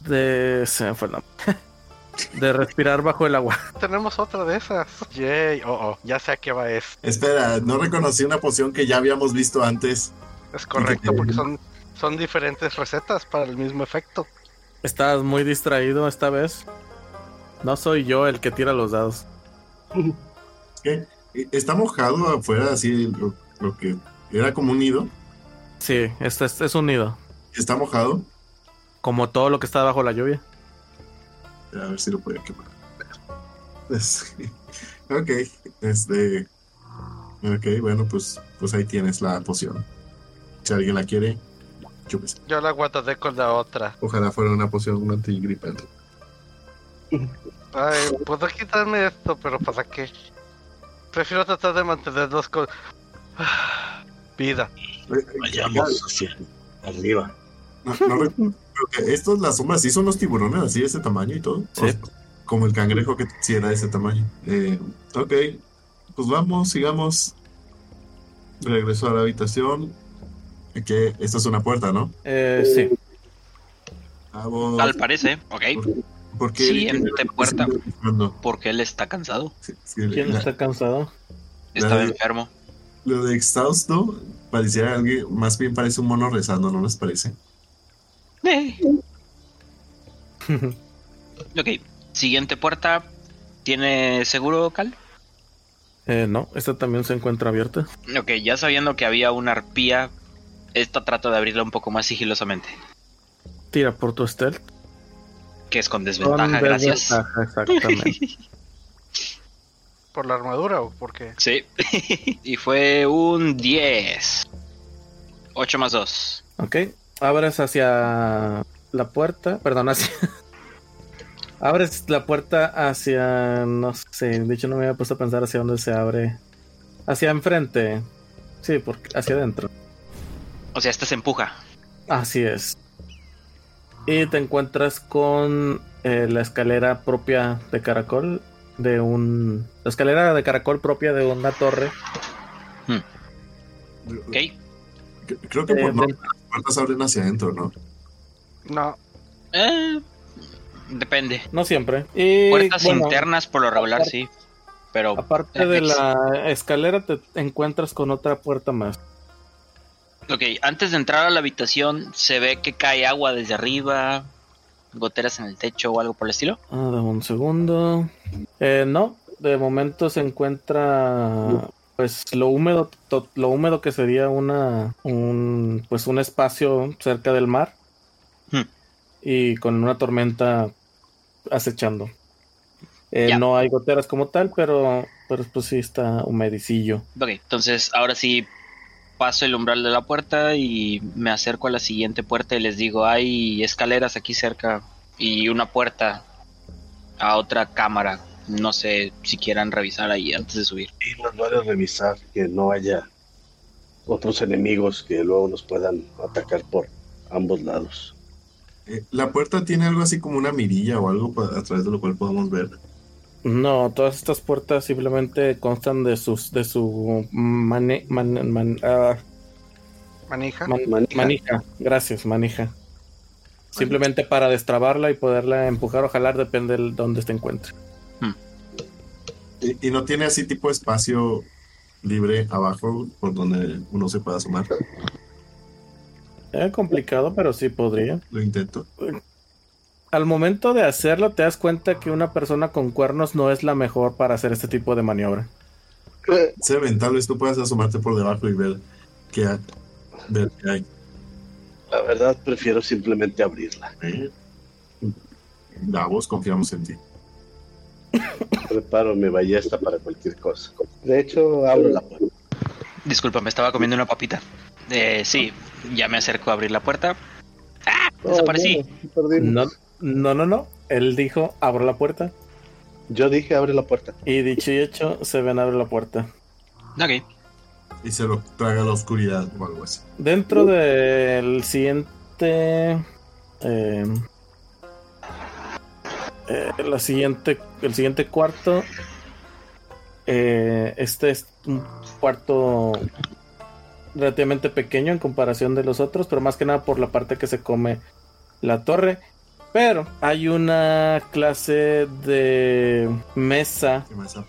de, se me fue el nombre. de respirar bajo el agua. Tenemos otra de esas. Yay. Oh, oh. Ya sé a qué va es. Espera, no reconocí una poción que ya habíamos visto antes. Es correcto, porque son, son diferentes recetas para el mismo efecto. Estás muy distraído esta vez. No soy yo el que tira los dados. ¿Qué? Está mojado afuera, así lo, lo que era como un nido. Sí, este es, es un nido. Está mojado. Como todo lo que está bajo la lluvia. A ver si lo puedo quemar. Es- ok, este. Ok, bueno, pues, pues ahí tienes la poción. Si alguien la quiere, chúpese. Yo la guardaré con la otra. Ojalá fuera una poción antigripante. Ay, puedo quitarme esto, pero ¿para qué? Prefiero tratar de mantenerlos con vida. Vayamos hacia arriba. No, no estos, las sombras, sí son los tiburones, así de ese tamaño y todo. Sí. O- como el cangrejo que sí era de ese tamaño. Eh, ok, pues vamos, sigamos. Regreso a la habitación. Que esta es una puerta, ¿no? Eh, sí. Vamos. Tal parece, ok. ¿Por qué? Siguiente puerta. No, Porque él está cansado. sí, sí, ¿Quién la- está cansado? Estaba enfermo. Lo de exhausto pareciera alguien, más bien parece un mono rezando, ¿no les parece? Eh. Ok. Siguiente puerta. ¿Tiene seguro, Cal? Eh, no, esta también se encuentra abierta. Ok, ya sabiendo que había una arpía, esta trato de abrirla un poco más sigilosamente. Tira por tu stealth. Que es con desventaja, Con gracias. desventaja, exactamente. ¿Por la armadura o por qué? Sí. y fue un 10. 8 más 2. ok. Abres hacia la puerta. Perdón, hacia. Abres la puerta hacia. No sé. De hecho, no me había puesto a pensar hacia dónde se abre. Hacia enfrente. Sí, porque hacia adentro. O sea, esta se empuja. Así es. Y te encuentras con eh, la escalera propia de caracol. De un. La escalera de caracol propia de una torre. Ok. C- Creo que Eh, por no, las puertas abren hacia adentro, ¿no? No, Eh, depende. No siempre. Y, Puertas bueno, internas por lo regular, aparte- sí. Pero Aparte de la escalera, te encuentras con otra puerta más. Ok, antes de entrar a la habitación se ve que cae agua desde arriba, goteras en el techo o algo por el estilo. Ah, dame un segundo. Eh, no, de momento se encuentra pues lo húmedo, lo húmedo que sería una un pues un espacio cerca del mar hmm. y con una tormenta acechando. Eh, no hay goteras como tal, pero, pero pues sí está humedicillo. Ok, entonces ahora sí paso el umbral de la puerta y me acerco a la siguiente puerta y les digo, hay escaleras aquí cerca y una puerta a otra cámara. No sé si quieran revisar ahí antes de subir. Y nos vale revisar que no haya otros enemigos que luego nos puedan atacar por ambos lados. Eh, ¿La puerta tiene algo así como una mirilla o algo a través de lo cual podamos ver? No, todas estas puertas simplemente constan de sus de su mane, ah, manija. manija. Gracias, manija. Simplemente para destrabarla y poderla empujar o jalar depende de dónde se encuentre. Hmm. ¿Y, no tiene así tipo espacio libre abajo por donde uno se pueda asomar? Es complicado, pero sí podría. Lo intento. Al momento de hacerlo, te das cuenta que una persona con cuernos no es la mejor para hacer este tipo de maniobra. Sea tal vez tú puedas asomarte por debajo y ver qué hay. Ver qué hay. La verdad, prefiero simplemente abrirla. La voz confiamos en ti. Preparo mi ballesta para cualquier cosa. De hecho, abro la puerta. Disculpa, me estaba comiendo una papita. Eh, sí, ya me acerco a abrir la puerta. ¡Ah! Desaparecí. No, no, no, no. Él dijo, abro la puerta. Yo dije, abre la puerta. Y dicho y hecho, se ven abre la puerta. Ok y se lo traga la oscuridad o algo así. Dentro del siguiente. Eh, eh, la siguiente, el siguiente cuarto. Eh, este es un cuarto relativamente pequeño en comparación de los otros, pero más que nada por la parte que se come la torre. Pero hay una clase de mesa. mesa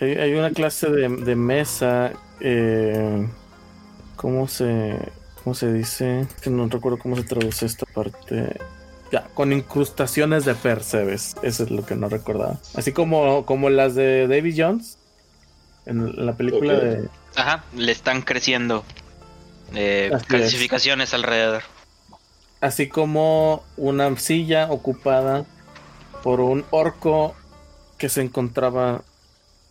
hay, una clase de, mesa. Eh, ¿Cómo se.? ¿Cómo se dice? Que no recuerdo cómo se traduce esta parte. Ya, con incrustaciones de percebes. Eso es lo que no recordaba. Así como, como las de David Jones. En la película de. Ajá, le están creciendo eh, clasificaciones alrededor. Así como una silla ocupada por un orco que se encontraba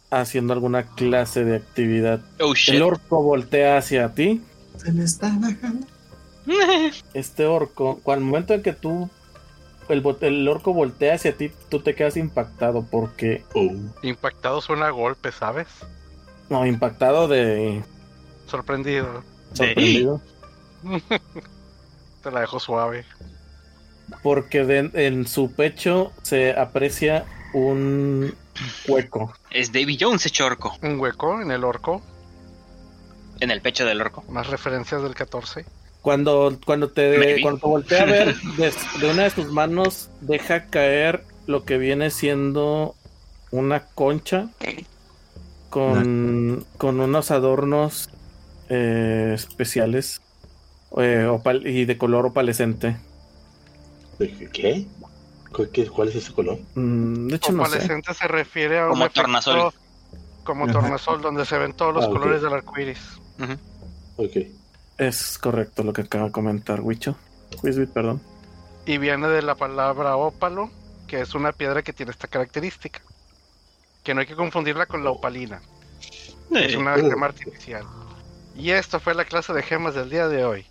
haciendo alguna clase de actividad. Oh, el orco voltea hacia ti. Se le está bajando. Este orco, al momento en que tú el, el, orco voltea hacia ti, tú te quedas impactado porque. Oh. Impactado suena a golpe, ¿sabes? No, impactado de. Sorprendido. Sorprendido. te la dejo suave. Porque en su pecho se aprecia un hueco. Es Davy Jones hecho orco. Un hueco en el orco. En el pecho del orco. Más referencias del 14. Cuando, cuando te cuando voltea a ver de, una de sus manos deja caer lo que viene siendo una concha con, con unos adornos eh, especiales eh, y de color opalescente. ¿Qué? ¿Cuál es ese color? Mm, de hecho, no se refiere a como un tornasol. Como tornasol, donde se ven todos los ah, colores del arco iris. Ok. Es correcto lo que acaba de comentar Wicho. Quizbit, perdón. Y viene de la palabra ópalo, que es una piedra que tiene esta característica. Que no hay que confundirla con la opalina. Es una gema artificial. Y esto fue la clase de gemas del día de hoy.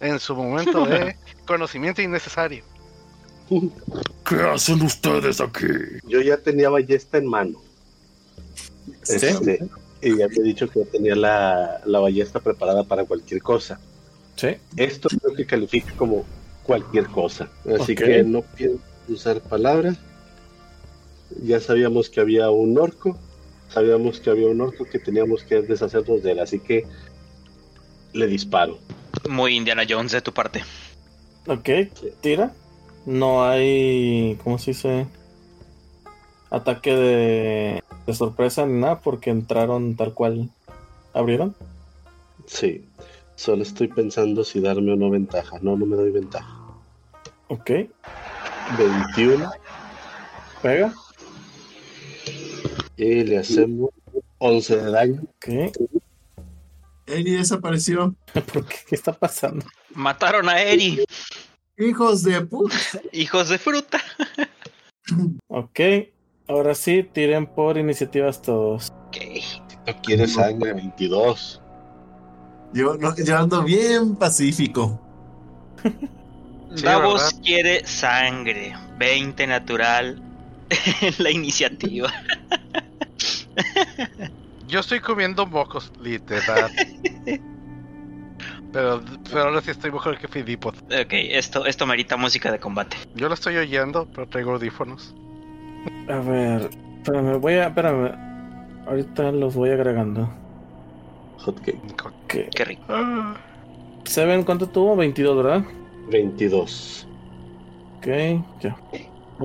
En su momento de conocimiento innecesario. ¿Qué hacen ustedes aquí? Yo ya tenía ballesta en mano. Este, y ya te he dicho que tenía la, ballesta preparada para cualquier cosa. Sí. Esto creo que califica como cualquier cosa. Así que no quiero usar palabras. Ya sabíamos que había un orco. Sabíamos que había un orco que teníamos que deshacernos de él. Así que le disparo. Muy Indiana Jones de tu parte. Ok, tira. No hay, ¿cómo se dice? Ataque de, de sorpresa ni nada porque entraron tal cual abrieron. Sí, solo estoy pensando si darme o no ventaja. No, no me doy ventaja. Ok. 21. Pega. Y le hacemos 11 de daño. Ok. Eri desapareció. ¿Por qué? ¿Qué está pasando? Mataron a Eri, Hijos de puta. hijos de fruta. Ok. Ahora sí, tiren por iniciativas todos. Ok. No quiere sangre, 22. Yo, no, yo ando bien pacífico. Sí, Davos ¿verdad? quiere sangre. 20 natural en la iniciativa. Yo estoy comiendo mocos, literal. pero, pero ahora sí estoy mejor que Fidipod. Ok, esto, esto merita música de combate. Yo lo estoy oyendo, pero traigo audífonos. A ver, espérame, voy a. Espérame. Ahorita los voy agregando. Hotcake. Ok. Qué rico. Ah, ¿Seven cuánto tuvo? 22, ¿verdad? 22. Ok, ya.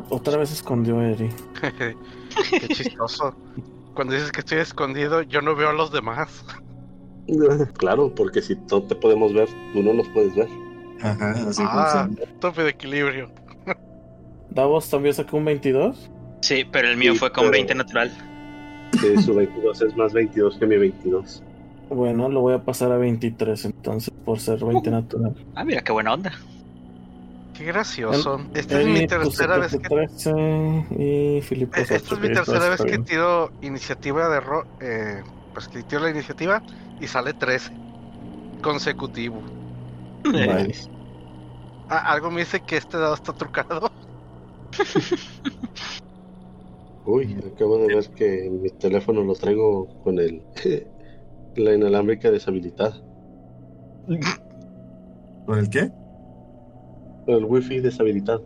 Otra vez escondió a Eri. Qué chistoso. Cuando dices que estoy escondido, yo no veo a los demás. Claro, porque si no te podemos ver, tú no nos puedes ver. Ajá, así Ah, tope de equilibrio. Davos también sacó un 22. Sí, pero el mío Sí, fue con pero- 20 natural. Sí, su 22 es más 22 que mi 22. Bueno, lo voy a pasar a 23 entonces, por ser 20 natural. Ah, mira qué buena onda. Qué gracioso. Esta es Eri mi puso tercera vez que 13 y Eh, Esta es mi 8, tercera vez que tiro iniciativa de ro eh, pues que tiro la iniciativa y sale 13 consecutivo. Vale. Ah, algo me dice que este dado está trucado. Uy, acabo de ver que mi teléfono lo traigo con el la inalámbrica deshabilitada. ¿Con el qué? El wifi deshabilitado.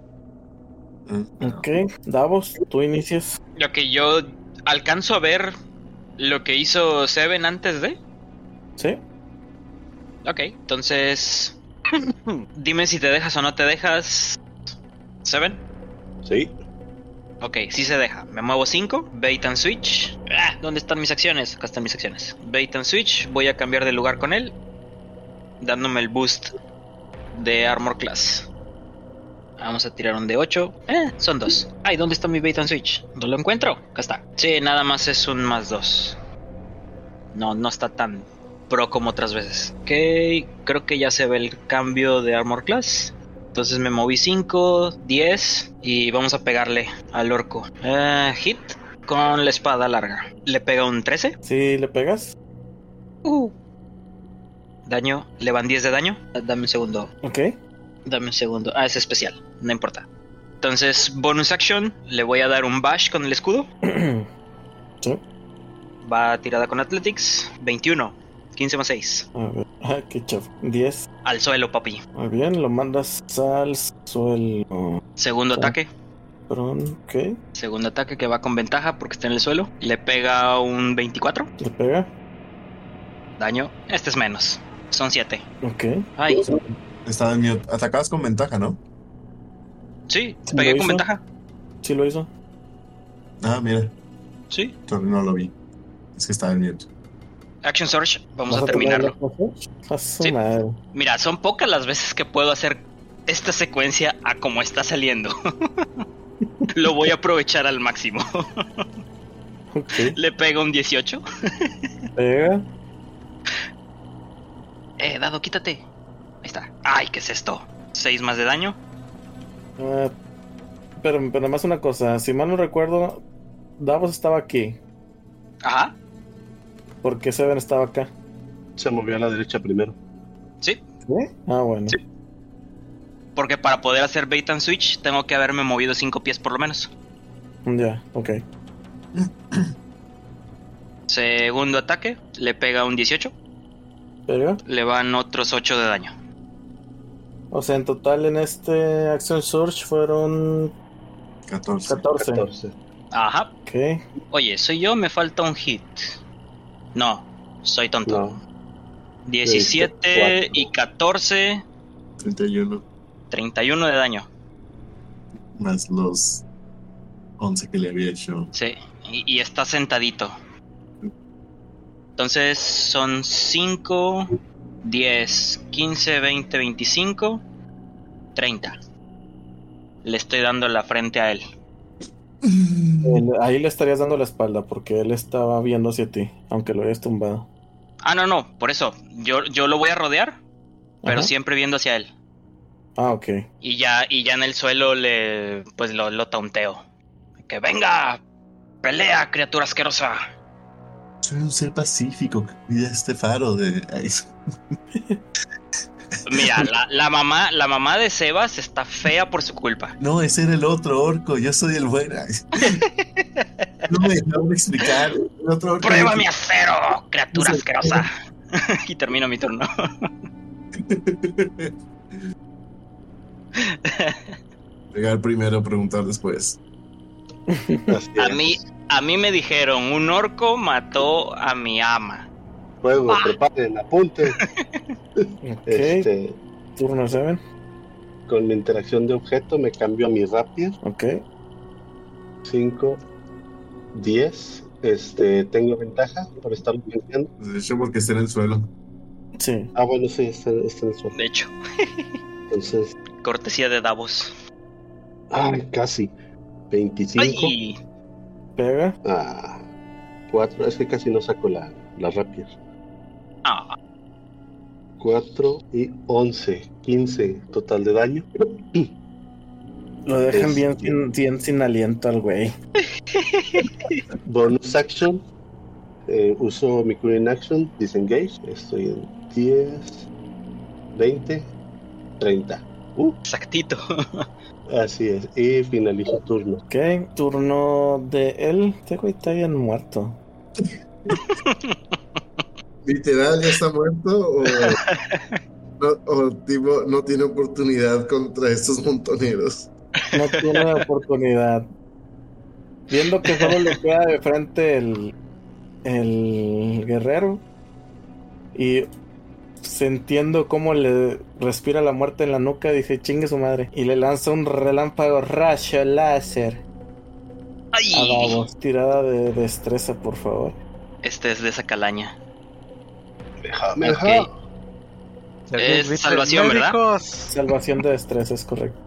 Ah, Ok, Davos, tú inicias. Ok, yo alcanzo a ver lo que hizo Seven antes de. ¿Sí? Ok, entonces. Dime si te dejas o no te dejas. Seven. Sí, Ok, sí se deja. Me muevo 5. Bait and switch. Ah, ¿Dónde están mis acciones? Acá están mis acciones. Bait and switch. Voy a cambiar de lugar con él. Dándome el boost de Armor Class. Vamos a tirar un de 8. Eh, son dos. Ay, ¿dónde está mi bait and switch? No lo encuentro. Acá está. Sí, nada más es un más 2. No, no está tan pro como otras veces. Ok, creo que ya se ve el cambio de Armor Class. Entonces me moví 5, 10 y vamos a pegarle al orco. Eh, hit con la espada larga. Le pega un 13. ¿Sí le pegas? Uh. Daño, le van 10 de daño. Dame un segundo. Ok. Dame un segundo. Ah, es especial. No importa. Entonces, bonus action. Le voy a dar un bash con el escudo. sí. Va tirada con Athletics. 21. 15 más 6. A ver. Ah, qué chavo. 10. Al suelo, papi. Muy bien, lo mandas al suelo. Segundo Sí. ataque. Perdón, ok. Segundo ataque que va con ventaja porque está en el suelo. Le pega un 24. ¿Le pega? Daño. Este es menos. Son 7. Ok. Ay, Estaba en mute. Atacabas con ventaja, ¿no? sí, ¿Lo pegué con ventaja. ¿Sí lo hizo? Ah, mira. Sí. No lo vi. Es que estaba en mute. Action Surge. Vamos ¿Vas a terminarlo. A Sí. Mira, son pocas las veces que puedo hacer esta secuencia a como está saliendo. Lo voy a aprovechar al máximo. Ok. Le pega un 18. Pega. Eh, dado, quítate. Está. Ay, ¿qué es esto? 6 más de daño. Ah, pero, pero más una cosa. Si mal no recuerdo, Davos estaba aquí. Ajá. Porque Seven estaba acá. se movió a la derecha primero. Sí. ¿Sí? Ah, bueno. Sí. Porque para poder hacer bait and switch tengo que haberme movido 5 pies por lo menos. Ya, ok. Segundo ataque. Le pega un 18. Pega. Le van otros 8 de daño. O sea, en total en este Action Surge fueron 14. 14. 14. Ajá. Ok. Oye, soy yo, me falta un hit. No, soy tonto. No. 17 y 14, 31. 31 de daño. Más los 11 que le había hecho. Sí, y, y está sentadito. Entonces son 5, 10, 15, 20, 25, 30. Le estoy dando la frente a él. ahí le estarías dando la espalda porque él estaba viendo hacia ti, aunque lo hayas tumbado. Ah, no, no, por eso. Yo, yo lo voy a rodear, pero siempre viendo hacia él. Ah, ok. Y ya, y ya en el suelo le pues lo, lo taunteo. Que venga, pelea, criatura asquerosa. Soy un ser pacífico que cuida este faro de Mira, la, mamá, la mamá de Sebas está fea por su culpa. No, ese era el otro orco, yo soy el bueno. no me dejaron explicar. Prueba mi acero, criatura asquerosa. y termino mi turno. Llegar primero, preguntar después. a mí, a mí me dijeron, un orco mató a mi ama. Juego, ah. preparen, apunte. este, Turno 7. Con mi interacción de objeto me cambio a mi rapier. Ok. 5, 10. Este, tengo ventaja por estar limpiando. De hecho, porque está en el suelo. Sí. Ah, bueno, sí, está, en el suelo. De hecho. Entonces. Cortesía de Davos. Ay, casi. 25. Pega. Ah. 4. Es que casi no saco la, la rapier. 4 ah. y 11, 15 total de daño. Lo dejan bien, sin, bien sin aliento al güey. Bonus action. Eh, uso mi current action, disengage. Estoy en 10, 20, 30. Uh. Exactito. Así es. Y finalizo turno. Ok, turno de él. Este güey está bien muerto. literal ya está muerto o, no, tipo, no tiene oportunidad contra estos montoneros. No tiene oportunidad. Viendo que solo le queda de frente el, el guerrero y sintiendo cómo le respira la muerte en la nuca, dice chingue su madre. Y le lanza un relámpago rayo láser. Ay. tirada de destreza, por favor. Este es de esa calaña. Déjame, Es salvación, ¿verdad? Salvación de destreza, es correcto.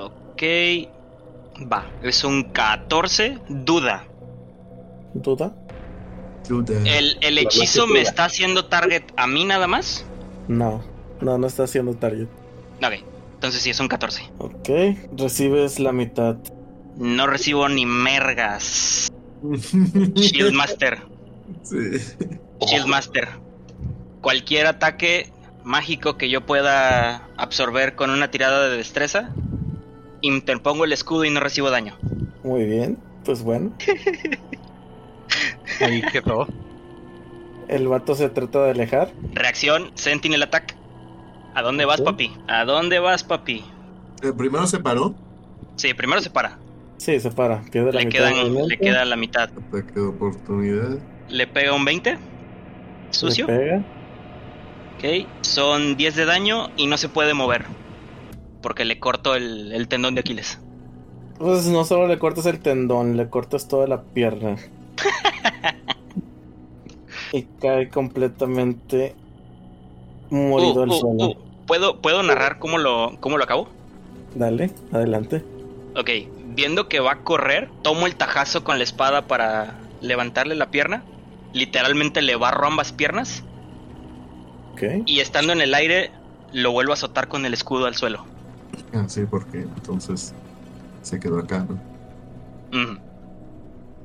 Ok. Va, es un 14. Duda. ¿Duda? Duda. ¿El, el hechizo me está haciendo target a mí nada más? No, no, no está haciendo target. Ok, entonces sí es un 14. Ok, recibes la mitad. No recibo ni mergas. Shieldmaster. Sí. Shieldmaster cualquier ataque mágico que yo pueda absorber con una tirada de destreza, interpongo el escudo y no recibo daño. Muy bien, pues bueno. Ahí quedó. El vato se trata de alejar. Reacción, Sentinel Attack. ¿A dónde vas, papi? ¿A dónde vas, papi? ¿El primero se paró? Sí, primero se para. Sí, se para. La le, mitad le queda la mitad. Ataque de oportunidad. ¿Le pega un 20? ¿Sucio? Le pega. Ok, son 10 de daño y no se puede mover. Porque le corto el, tendón de Aquiles. Pues no solo le cortas el tendón, le cortas toda la pierna. y cae completamente morido al uh, uh, suelo. Uh. ¿Puedo, ¿Puedo narrar cómo lo, cómo lo acabo? Dale, adelante. Ok, viendo que va a correr, tomo el tajazo con la espada para levantarle la pierna. Literalmente le barro ambas piernas y estando en el aire, lo vuelvo a azotar con el escudo al suelo. Ah, sí, porque entonces se quedó acá, ¿no?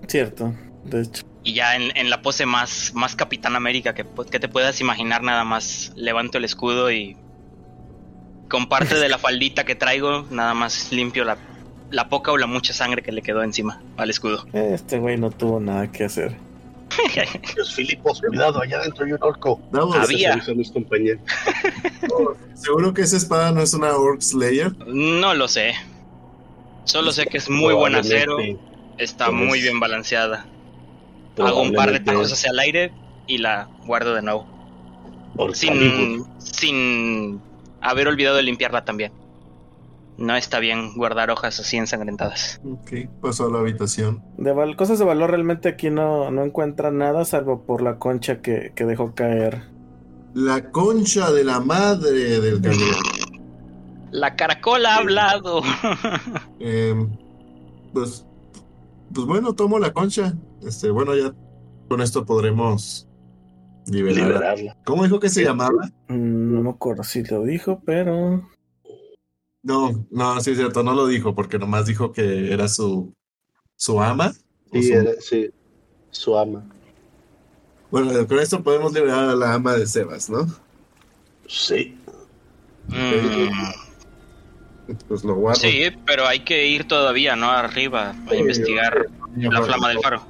Cierto, de hecho. Y ya en, la pose más, más Capitán América que, que, te puedas imaginar, nada más levanto el escudo y con parte de la faldita que traigo, nada más limpio la, la poca o la mucha sangre que le quedó encima al escudo. Este güey no tuvo nada que hacer. Dios Filipos, cuidado, allá adentro hay un orco. Había. mis compañeros. ¿Seguro que esa espada no es una Orc Slayer? No lo sé. Solo sé que es muy buen acero. Está muy bien balanceada. Hago un par de tajos hacia el aire y la guardo de nuevo. Sin, sin haber olvidado de limpiarla también no está bien guardar hojas así ensangrentadas. Ok, pasó a la habitación. De cosas de valor realmente aquí no, no encuentra nada salvo por la concha que, dejó caer. La concha de la madre del cañón. La caracola ha hablado. Em, pues pues bueno, tomo la concha. Este, bueno, ya con esto podremos liberar. Liberarla. ¿Cómo dijo que se llamaba? Mm, No me acuerdo si lo dijo, pero. No, no, sí es cierto, no lo dijo, porque nomás dijo que era su, su ama. Sí, su- era- sí, su ama. Bueno, con esto podemos liberar a la ama de Sebas, ¿no? Sí. Mm, Pues lo guardo. sí, pero hay que ir todavía, ¿no? Arriba, a investigar la flama del faro.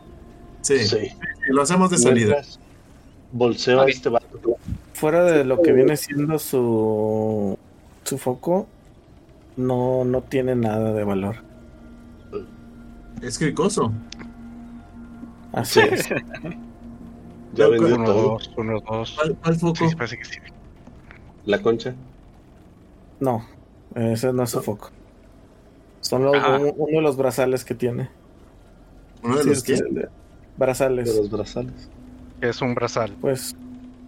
Sí, Sí. lo hacemos de salida. Bolseo este vato. Fuera de lo que viene siendo su. su foco, no, no tiene nada de valor. Es cricoso. Así es. Ya vendió Uno, todo. dos, uno, dos. ¿Cuál, cuál foco? Sí, parece que sí. La concha. No, ese no es su foco. Son los, uno de los brazales que tiene. ¿Uno de Sí, los de- Brazales. De los brazales. Es un brazal. Pues.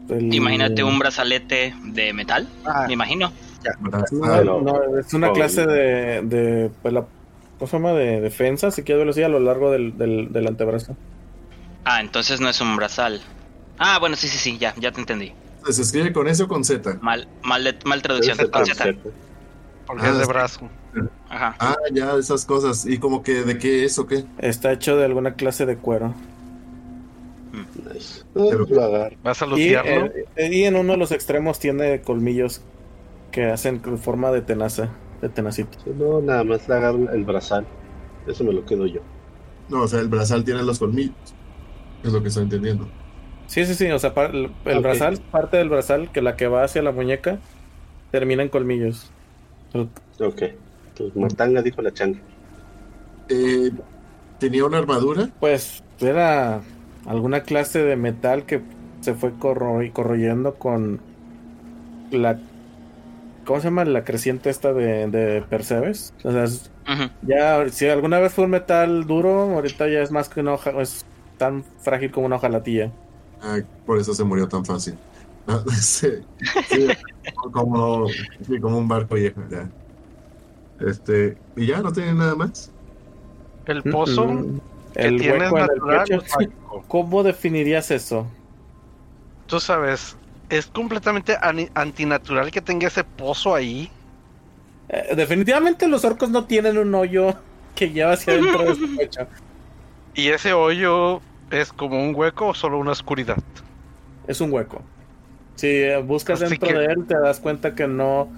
el- Imagínate un brazalete de metal, Ah, me imagino. No, Ah, no. no, es una clase de. de pues la, ¿Cómo se llama? De defensa, si quieres velocidad a lo largo del, del, del antebrazo. Ah, entonces no es un brazal. Ah, bueno, sí, sí, sí, ya, ya te entendí. ¿Se escribe con S o con Z? Mal, mal, de- mal traducción. Con Z. porque Ah, es de brazo. Ajá. Ah, ya, esas cosas. ¿Y como que de qué es o qué? Está hecho de alguna clase de cuero. Nice. Ah, Pero-. ¿Vas a Y, luciarlo? eh, y en uno de los extremos tiene colmillos que hacen con forma de tenaza, de tenacito. No, nada más le agarro el brazal. Eso me lo quedo yo. No, o sea, el brazal tiene los colmillos. Es lo que estoy entendiendo. Sí, sí, sí, o sea, el, brazal, parte del brazal, que la que va hacia la muñeca, termina en colmillos. Ok. Pues Martanga dijo la changa. Eh, ¿Tenía una armadura? Pues era alguna clase de metal que se fue corro- corroyendo con la... ¿Cómo se llama? La creciente esta de, de Percebes. O sea, es- ya, si alguna vez fue un metal duro, ahorita ya es más que una hoja, es tan frágil como una hojalatilla. Ah, por eso se murió tan fácil. Sí, sí, como, sí, como un barco viejo, ya. Este, y ya no tiene nada más. El pozo Mm, que el tienes hueco en el natural pecho. ¿Cómo definirías eso? Tú sabes, es completamente antinatural que tenga ese pozo ahí. Eh, definitivamente los orcos no tienen un hoyo que lleva hacia adentro de su pecho. Y ese hoyo es como un hueco o solo una oscuridad. Es un hueco. Si eh, buscas Así dentro que- de él, te das cuenta que no.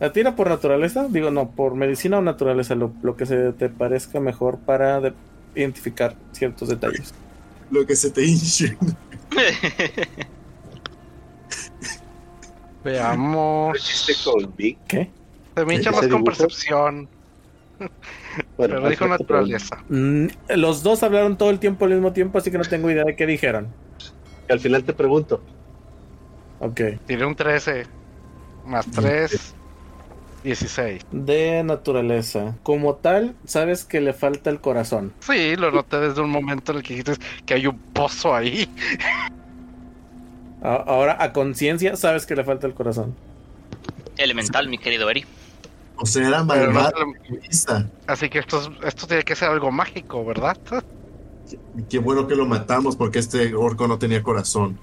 ¿La tira por naturaleza? Digo, no, por medicina o naturaleza, lo, lo que se te parezca mejor para de- identificar ciertos detalles. Lo que se te hinche. Veamos. Chiste con Vic. ¿Qué? Se me hincha ¿Ese más con percepción. Bueno, Pero dijo naturaleza. Mm, los dos hablaron todo el tiempo al mismo tiempo, así que no tengo idea de qué dijeron. Al final te pregunto. Ok. Tiene un 13. Más 3. 16. De naturaleza. Como tal, sabes que le falta el corazón. Sí, lo noté desde un momento en el que dijiste que hay un pozo ahí. A- Ahora, a conciencia, sabes que le falta el corazón. Elemental, mi querido Eri. O sea, era malvado. Así que esto, es- esto tiene que ser algo mágico, ¿verdad? Qué bueno que lo matamos porque este orco no tenía corazón.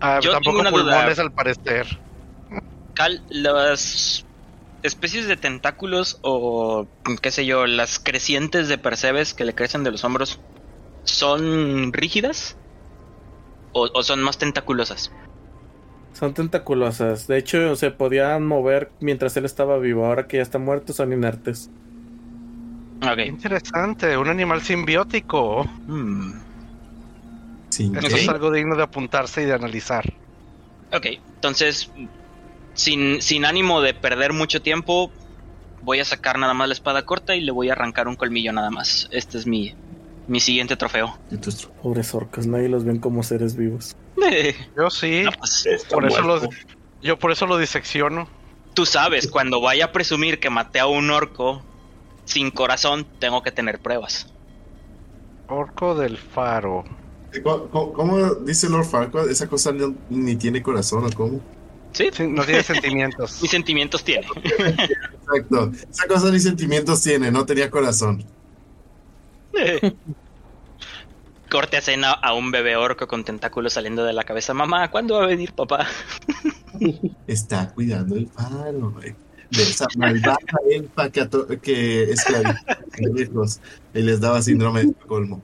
Ah, Yo tengo tampoco una duda. pulmones al parecer. Cal, las especies de tentáculos o qué sé yo, las crecientes de Percebes que le crecen de los hombros, ¿son rígidas? ¿O, o son más tentaculosas? Son tentaculosas. De hecho, se podían mover mientras él estaba vivo. Ahora que ya está muerto, son inertes. Ok. Interesante, un animal simbiótico. Hmm. Ok. es algo digno de apuntarse y de analizar. Ok, entonces, sin, sin ánimo de perder mucho tiempo, voy a sacar nada más la espada corta y le voy a arrancar un colmillo nada más. Este es mi, mi siguiente trofeo. Entonces, Pobres orcos, nadie los ven como seres vivos. Yo sí, No, pues, por eso muerto. lo, yo por eso lo disecciono. tú sabes, cuando vaya a presumir que maté a un orco sin corazón, tengo que tener pruebas. Orco del faro. ¿Cómo, cómo- cómo dice Lord Farquaad? Esa cosa no- ni tiene corazón o cómo. Sí, Sí, no tiene sentimientos. mis sentimientos tiene. Exacto. Esa cosa ni sentimientos tiene, no tenía corazón. Corte escena a un bebé orco con tentáculos saliendo de la cabeza. Mamá, ¿cuándo va a venir papá? Está cuidando el faro, güey. De esa malvada elfa que, que a hijos y les daba síndrome de Estocolmo.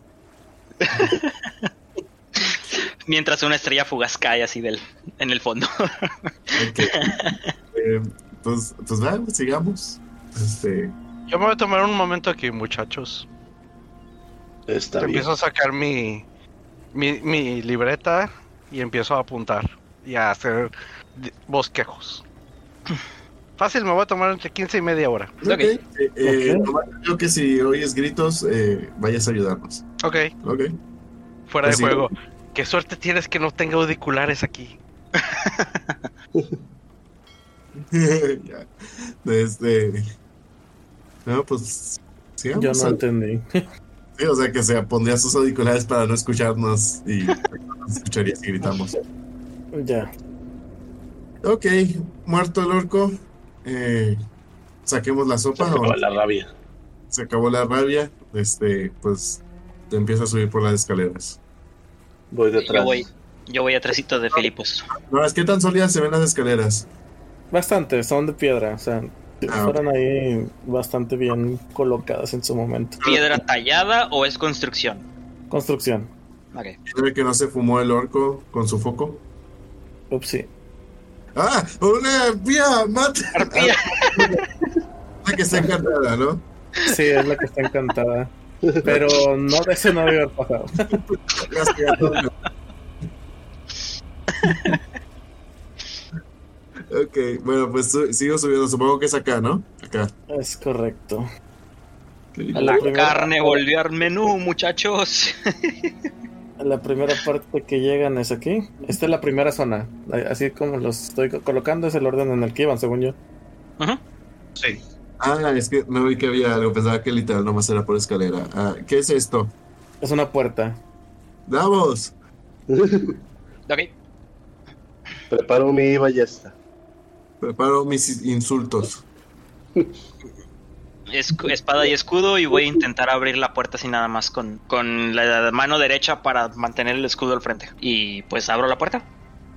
Mientras una estrella fugaz cae así del, en el fondo. Ok. Eh, pues, pues nada, sigamos. Este, Yo me voy a tomar un momento aquí, muchachos. Está bien. Empiezo a sacar mi, mi, mi libreta y empiezo a apuntar y a hacer bosquejos. Fácil, me voy a tomar entre 15 y media hora. ok, eh, eh, creo que si oyes gritos, eh, vayas a ayudarnos. Ok, Ok. fuera de Pues juego. Qué suerte tienes que no tenga auriculares aquí. ya. Este. No, pues. sigamos. Yo no entendí. Sí, o sea que se pondría sus auriculares para no escucharnos y nos escucharía si gritamos. ya. Ok, muerto el orco. Eh, saquemos la Se sopa. acabó ¿o? la rabia. Se acabó la rabia. Este, pues te empieza a subir por las escaleras. Voy detrás. Yo voy, yo voy atrásito de Filipos. No, es que tan sólidas se ven las escaleras. Bastante, son de piedra. O sea, fueron ahí bastante bien colocadas en su momento. ¿Piedra tallada o es construcción? Construcción. Ok. ¿Sabe que no se fumó el orco con su foco? Ups, sí. ¡Ah! ¡Una arpía! ¡Mate! Arpía. La que está encantada, ¿no? Sí, es la que está encantada. Pero no de ese no haber pasado. ok, bueno, pues sigo subiendo. Supongo que es acá, ¿no? Acá. Es correcto. A la carne volvió al menú, muchachos. La primera parte que llegan es aquí. Esta es la primera zona. Así como los estoy co- colocando, es el orden en el que iban, según yo. Ujú. Sí. Ah, es que no vi que había algo. Pensaba que literal nomás era por escalera. Ah, ¿Qué es esto? Es una puerta. ¡Vamos! Ok. Preparo mi ballesta. Preparo mis insultos. Espada y escudo y voy a intentar abrir la puerta así nada más con, con la mano derecha para mantener el escudo al frente. Y pues abro la puerta.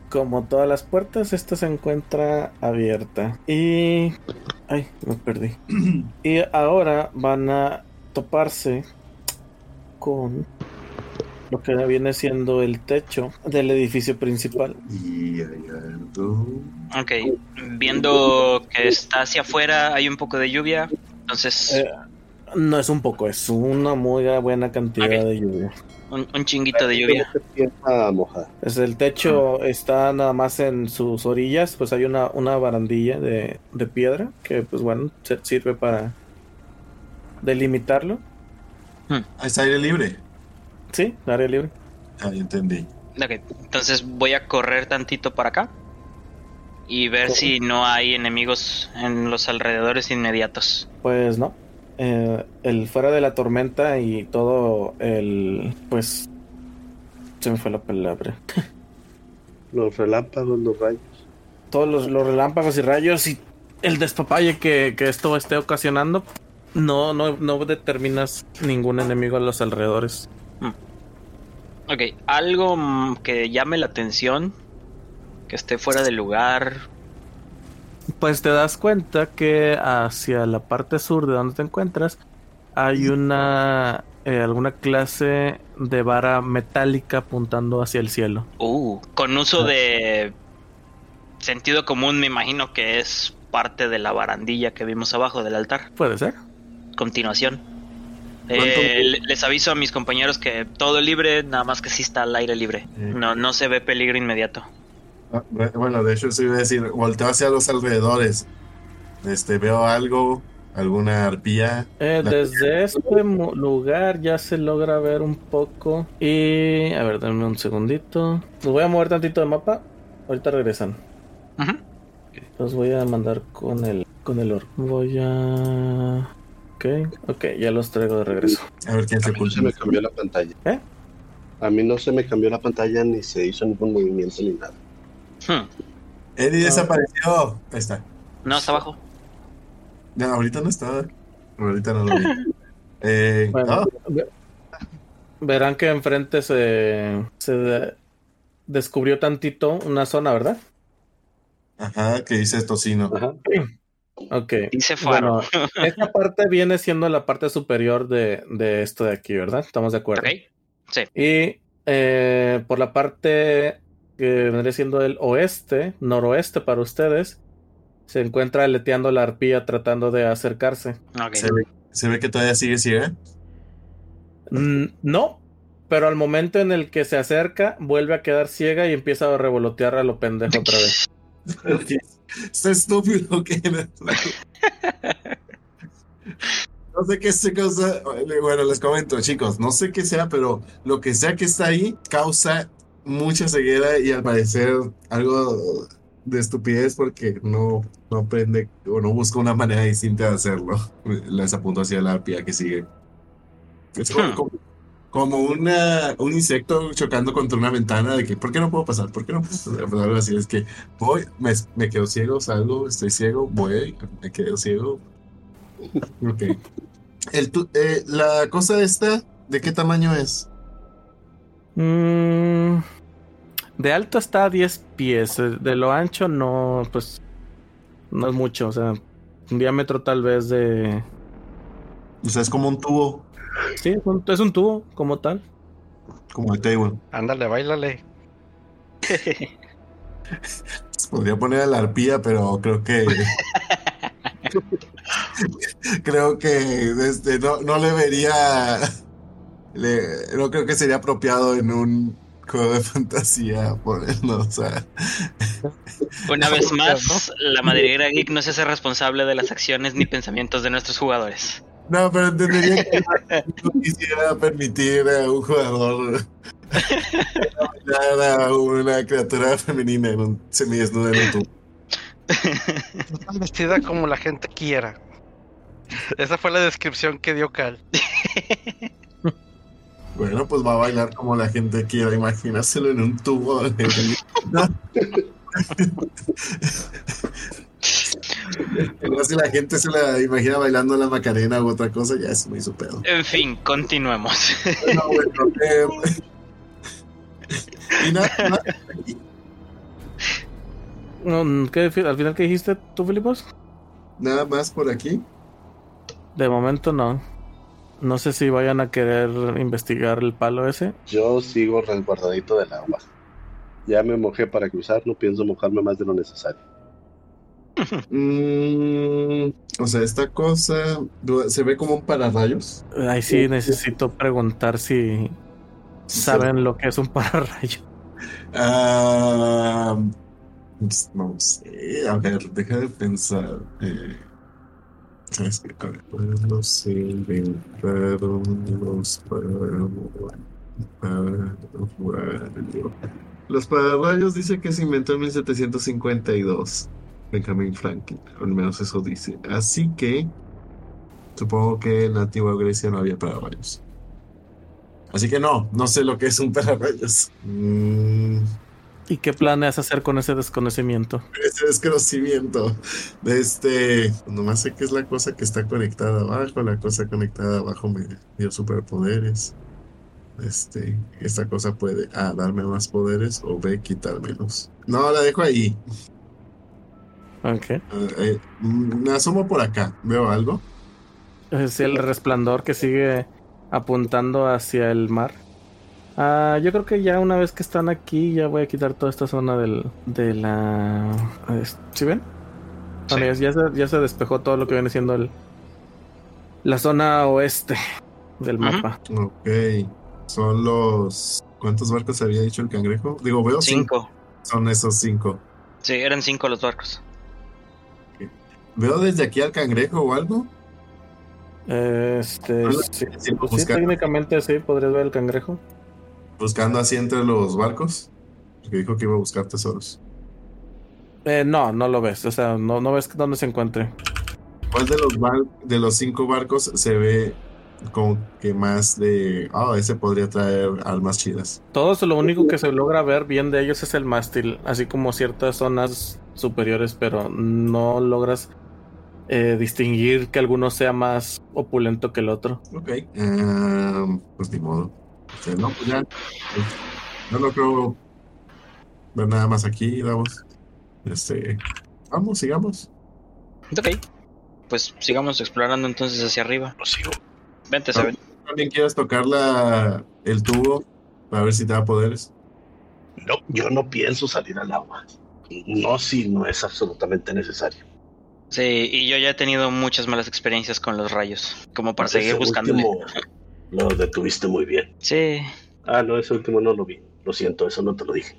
Como todas las puertas, esta se encuentra abierta. Y... Ay, me perdí. y ahora van a toparse con lo que viene siendo el techo del edificio principal. Y. Ok. Viendo que está hacia afuera, hay un poco de lluvia. Entonces, Eh, no es un poco, es una muy buena cantidad de lluvia. un, un chinguito de lluvia. Es el techo está nada más en sus orillas, pues hay una, una barandilla de, de piedra que pues bueno, se- sirve para delimitarlo. Está aire libre. Sí, área libre. Ah, ya entendí. Ok, entonces voy a correr tantito para acá y ver si no hay enemigos en los alrededores inmediatos. Pues no. Eh, el fuera de la tormenta y todo el pues se me fue la palabra. Los relámpagos, los rayos. Todos los, los relámpagos y rayos y el despapalle que, que esto esté ocasionando, no, no, no determinas ningún enemigo a los alrededores. Ok, algo mm, que llame la atención, que esté fuera de lugar. Pues te das cuenta que hacia la parte sur de donde te encuentras hay una eh, alguna clase de vara metálica apuntando hacia el cielo. Uh, con uso de sentido común, me imagino que es parte de la barandilla que vimos abajo del altar. Puede ser. Continuación. ¿Cuánto- Eh, le- les aviso a mis compañeros que todo libre, nada más que sí está al aire libre. Eh. No, no se ve peligro inmediato. Ah, bu- Bueno, de hecho, sí iba a decir, volteo hacia los alrededores. Este, veo algo, alguna arpía. Eh, desde este lugar ya se logra ver un poco. Y a ver, denme un segundito. Los voy a mover tantito de mapa. Ahorita regresan. Ujú. Los voy a mandar con el con el orc. Voy a Ok, ok, ya los traigo de regreso. A ver quién se mí no se me cambió la pantalla. ¿Eh? A mí no se me cambió la pantalla ni se hizo ningún movimiento ni nada. Hmm. Eddie desapareció. Ahí está. No, está abajo. No, ahorita no está. Ahorita no lo vi. Eh, Bueno, verán que enfrente se, se de- descubrió tantito una zona, ¿verdad? Ajá, que dice tocino. Ajá. Ok. Dice faro. Bueno, esta parte viene siendo la parte superior de, de esto de aquí, ¿verdad? Estamos de acuerdo. Ok. Y eh, por la parte que vendría siendo el oeste, noroeste para ustedes, se encuentra aleteando la arpía tratando de acercarse. Ok. Se ve, se ve que todavía sigue ciega. Mm, no, pero al momento en el que se acerca, vuelve a quedar ciega y empieza a revolotear a lo pendejo otra vez. Está estúpido que No sé qué se cosa. Bueno, les comento, chicos, no sé qué sea, pero lo que sea que está ahí causa mucha ceguera y al parecer algo de estupidez porque no, no aprende o no busca una manera distinta de hacerlo. Les apunto hacia la arpía que sigue. Es como, Hmm. Como, una, un insecto chocando contra una ventana de que, ¿por qué no puedo pasar? ¿Por qué no puedo pasar? Pues algo así, es que voy, me, me quedo ciego, salgo, estoy ciego, voy, me quedo ciego. Ok. El, eh, la cosa esta, ¿de qué tamaño es? Mm, de alto está a 10 pies, eh, de lo ancho no, pues no es mucho, o sea, un diámetro tal vez de... O sea, es como un tubo, Sí, es un, es un tubo como tal. como el table. Ándale, bailale. Se podría poner a la arpía, pero creo que. creo que este, no, no le vería. le- no creo que sería apropiado en un juego de fantasía ponerlo. O sea, Una vez más, la madriguera geek no se hace responsable de las acciones ni pensamientos de nuestros jugadores. No, pero entendería que no quisiera permitir a un jugador bailar a una criatura femenina en un semidesnudo en un tubo. Vestida como la gente quiera. Esa fue la descripción que dio Cal. Bueno, pues va a bailar como la gente quiera, imaginárselo en un tubo. No. Igual si la gente se la imagina bailando la macarena u otra cosa, ya es muy su pedo. En fin, continuemos. Bueno, bueno, eh, y nada, nada, Mm, ¿qué al final qué dijiste tú, Filipos? nada más por aquí. De momento no. No sé si vayan a querer investigar el palo ese. Yo sigo resguardadito del agua. Ya me mojé para cruzar, no pienso mojarme más de lo necesario. Mm, o sea, esta cosa se ve como un pararrayos. Ahí sí necesito preguntar si saben lo que es un pararrayo. Ah, pues, no sé, a ver, deja de pensar. eh, ¿Sabes qué? A ver, ¿cuándo se inventaron los pararrayos? Los pararrayos dice que se inventó en 1752. Benjamin Franklin, al menos eso dice. Así que supongo que en la antigua Grecia no había pararrayos. Así que no, no sé lo que es un pararrayos. Mm, ¿Y qué planeas hacer con ese desconocimiento? ese desconocimiento de este. Nomás sé que es la cosa que está conectada abajo. La cosa conectada abajo me dio superpoderes. Este, esta cosa puede A, darme más poderes o B, quitármelos. No, la dejo ahí. Ok. Eh, eh, mm, me asomo por acá. ¿Veo algo? Es el resplandor que sigue apuntando hacia el mar. Ah, yo creo que ya una vez que están aquí, ya voy a quitar toda esta zona del, de la... ¿Sí ven? Sí. Bueno, ya, ya se, ya se despejó todo lo que viene siendo el, la zona oeste del mapa. Ok. Son los. ¿Cuántos barcos había dicho el cangrejo? Digo, veo cinco. Cinco. Son esos cinco. Sí, eran cinco los barcos. ¿Veo desde aquí al cangrejo o algo? Este, sí, buscar. técnicamente sí, podrías ver el cangrejo. Buscando así entre los barcos. Porque dijo que iba a buscar tesoros. Eh, no, no lo ves, o sea, no, no ves dónde se encuentre. ¿Cuál de los, bar- de los cinco barcos se ve como que más de, ah, ese podría traer almas chidas. Todo eso, lo único que se logra ver bien de ellos es el mástil, así como ciertas zonas superiores, pero no logras eh, distinguir que alguno sea más opulento que el otro. Ok, em, pues ni modo. No, pues ya. pues, no lo creo ver nada más aquí, vamos. Este, vamos, sigamos. Ok. Pues sigamos explorando entonces hacia arriba. Lo sigo. Vente. Seven. ¿También quieres tocar la, el tubo para ver si te da poderes? No, yo no pienso salir al agua. No si no es absolutamente necesario. Sí, y yo ya he tenido muchas malas experiencias con los rayos. Como para Ese seguir buscándole. último Lo detuviste muy bien. Sí. Ah, no, ese último no lo vi. Lo siento, eso no te lo dije.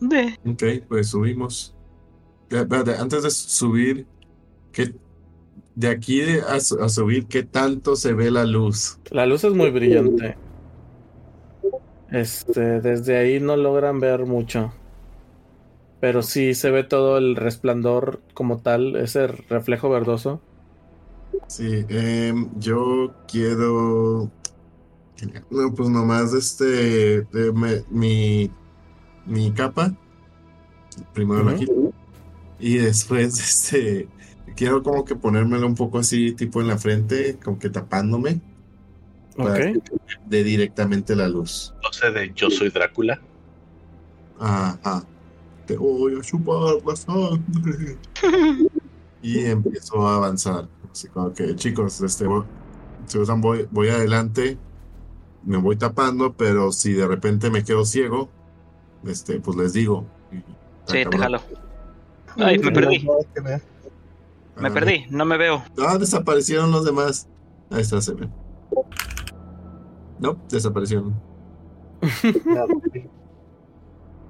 De. Ok, pues subimos. Espérate, antes de subir, ¿qué, de aquí a, su- a subir, ¿qué tanto se ve la luz? La luz es muy brillante. Este, desde ahí no logran ver mucho. Pero sí se ve todo el resplandor como tal, ese reflejo verdoso. Sí, em, yo quiero. No, pues nomás este. me- mi, mi capa. Primero la quito. Y después, este. Quiero como que ponérmelo un poco así, tipo en la frente, como que tapándome. Ok. De directamente la luz. No sé de yo soy Drácula. Ajá. Te voy a chupar la sangre. Y empiezo a avanzar. Así como que, chicos, este, si usan, voy, voy adelante, me voy tapando, pero si de repente me quedo ciego, este, pues les digo. Sí, te jalo. Ay, me perdí. Me Ah, perdí. No me veo. Ah, desaparecieron los demás. Ahí está, se ven. No, desaparecieron.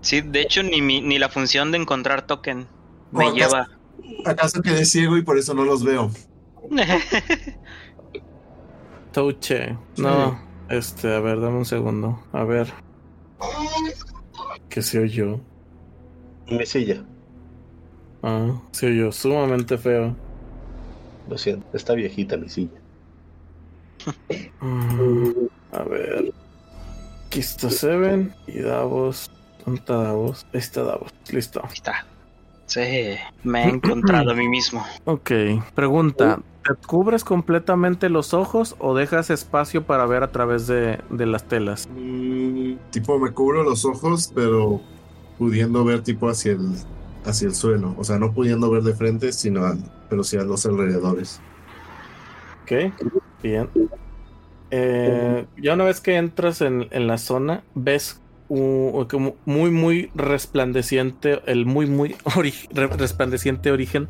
Sí, de hecho, ni, mi, ni la función de encontrar token me Oh, lleva. ¿Acaso quedé ciego y por eso no los veo? Touche. No, este, a ver, dame un segundo. A ver. ¿Qué se oyó? Mi silla. Ah, se oyó sumamente feo. Lo siento, está viejita mi silla. Mm, a ver. Aquí está Seven y Davos. ¿Dónde está Davos? Ahí está Davos. Listo. Ahí está. Sí, me he encontrado a mí mismo. Ok. Pregunta. ¿Te cubres completamente los ojos o dejas espacio para ver a través de, de las telas? Mm, tipo, me cubro los ojos, pero pudiendo ver tipo hacia el, hacia el suelo. O sea, no pudiendo ver de frente, sino a- pero sí a los alrededores. Ok. Bien. Eh, ya una vez que entras en, en la zona, ves un- muy, muy resplandeciente, el muy, muy resplandeciente origen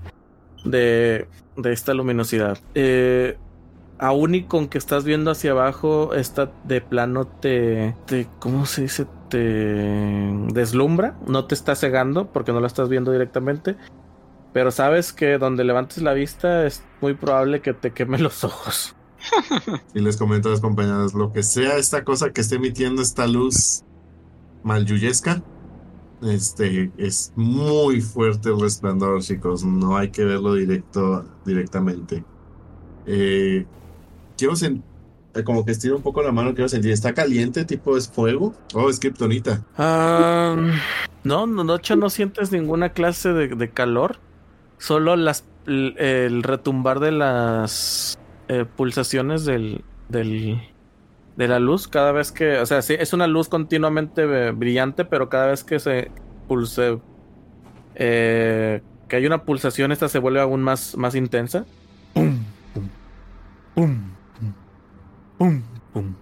de, de esta luminosidad. Eh, aún y con que estás viendo hacia abajo, esta de plano te, te, ¿cómo se dice? Deslumbra, no te está cegando porque no la estás viendo directamente. Pero sabes que donde levantes la vista es muy probable que te queme los ojos. Y les comento a las compañeras, lo que sea esta cosa que esté emitiendo esta luz malyuyesca, este, es muy fuerte el resplandor, chicos. No hay que verlo directo, directamente. Eh, quiero sentir, como que estiro un poco la mano, quiero sentir, ¿está caliente? ¿Tipo es fuego? Oh, es kriptonita. Ah, no, no, de hecho no sientes ninguna clase de, de calor. Solo las, el, el retumbar de las eh, pulsaciones del, del, de la luz cada vez que, o sea, sí, es una luz continuamente eh, brillante, pero cada vez que se pulse, eh, que hay una pulsación, esta se vuelve aún más, más intensa. Pum, pum, pum, pum, pum,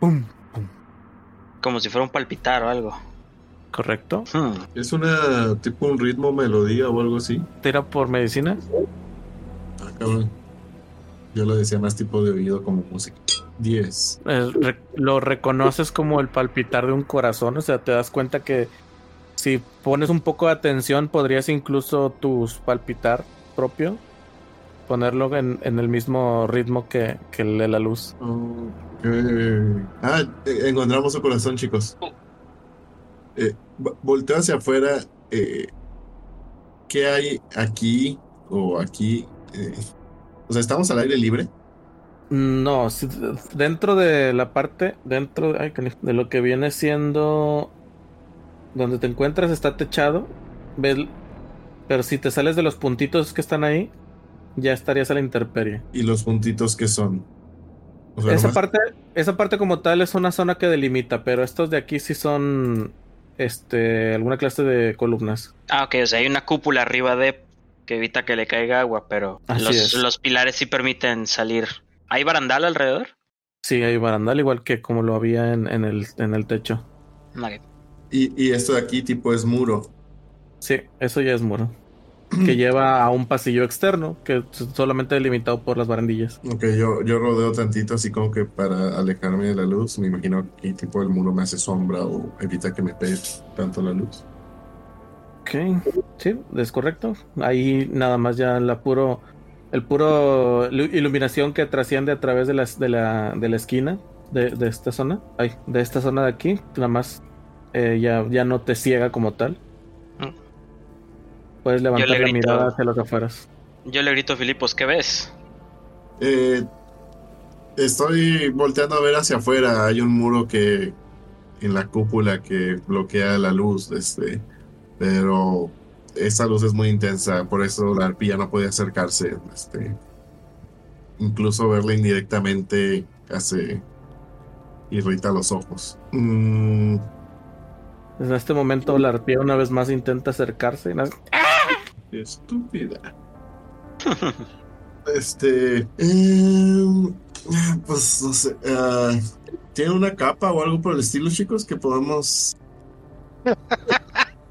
pum, pum. Como si fuera un palpitar o algo. ¿Correcto? Hmm. ¿Es una tipo un ritmo, melodía o algo así? ¿Tira por medicina? Ah, cabrón. Yo lo decía más tipo de oído como música. 10. Eh, re- lo reconoces como el palpitar de un corazón, o sea, te das cuenta que si pones un poco de atención podrías incluso tus palpitar propio, ponerlo en, en el mismo ritmo que, que el de la luz. Ah, eh, encontramos su corazón, chicos. Eh, vo- volteo hacia afuera. eh, ¿qué hay aquí o aquí? Eh, o sea, ¿estamos al aire libre? No, dentro de la parte, dentro de lo que viene siendo donde te encuentras está techado, pero si te sales de los puntitos que están ahí, ya estarías a la intemperie. ¿Y los puntitos que son? esa parte, esa parte como tal es una zona que delimita, pero estos de aquí sí son este alguna clase de columnas. Ah, ok, o sea, hay una cúpula arriba de que evita que le caiga agua, pero los, los, pilares sí permiten salir. ¿Hay barandal alrededor? Sí, hay barandal, igual que como lo había en, en, el, en el techo. Y, y esto de aquí tipo es muro. Sí, eso ya es muro que lleva a un pasillo externo que solamente delimitado por las barandillas. Ok, yo, yo rodeo tantito así como que para alejarme de la luz. Me imagino que tipo el muro me hace sombra o evita que me pegue tanto la luz. Ok, sí, es correcto. Ahí nada más ya la puro, el puro iluminación que trasciende a través de la, de la, de la esquina de, de esta zona, ay, de esta zona de aquí, nada más eh, ya, ya no te ciega como tal. Puedes levantar la mirada hacia los afueras. Yo le grito a Filipos, ¿qué ves? Eh, estoy volteando a ver hacia afuera. Hay un muro que en la cúpula que bloquea la luz, este, pero esa luz es muy intensa, por eso la arpía no puede acercarse. Este, incluso verla indirectamente hace irrita los ojos. Mm. En este momento la arpía una vez más intenta acercarse. Y Estúpida. este. Em, pues no sé. Ah, ¿Tiene una capa o algo por el estilo, chicos? Que podamos.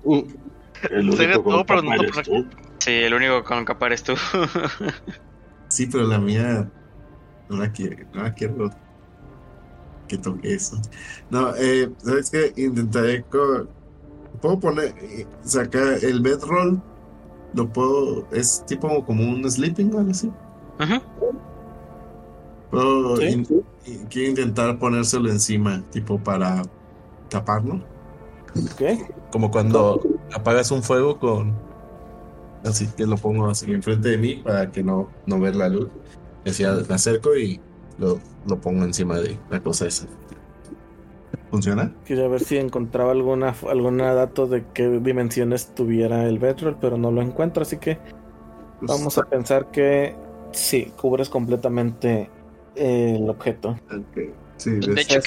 Uh, el único con capa Sí, el único con capa eres tú. sí, pero la mía. No la quiero. No la quiero que toque eso. No, eh, ¿sabes qué? Intentaré. Puedo poner. Eh, sacar el bedroll lo puedo. Es tipo como un sleeping o algo así. Ajá. Puedo quiero intentar ponérselo encima, tipo para taparlo. ¿Qué? Como cuando apagas un fuego con. Así que lo pongo así enfrente de mí para que no, no ver la luz. Decía, me acerco y lo, lo pongo encima de la cosa esa. ¿Funciona? Quería ver si encontraba alguna alguna dato de qué dimensiones tuviera el bedroll, pero no lo encuentro, así que pues vamos a pensar que sí, cubres completamente el objeto. de hecho,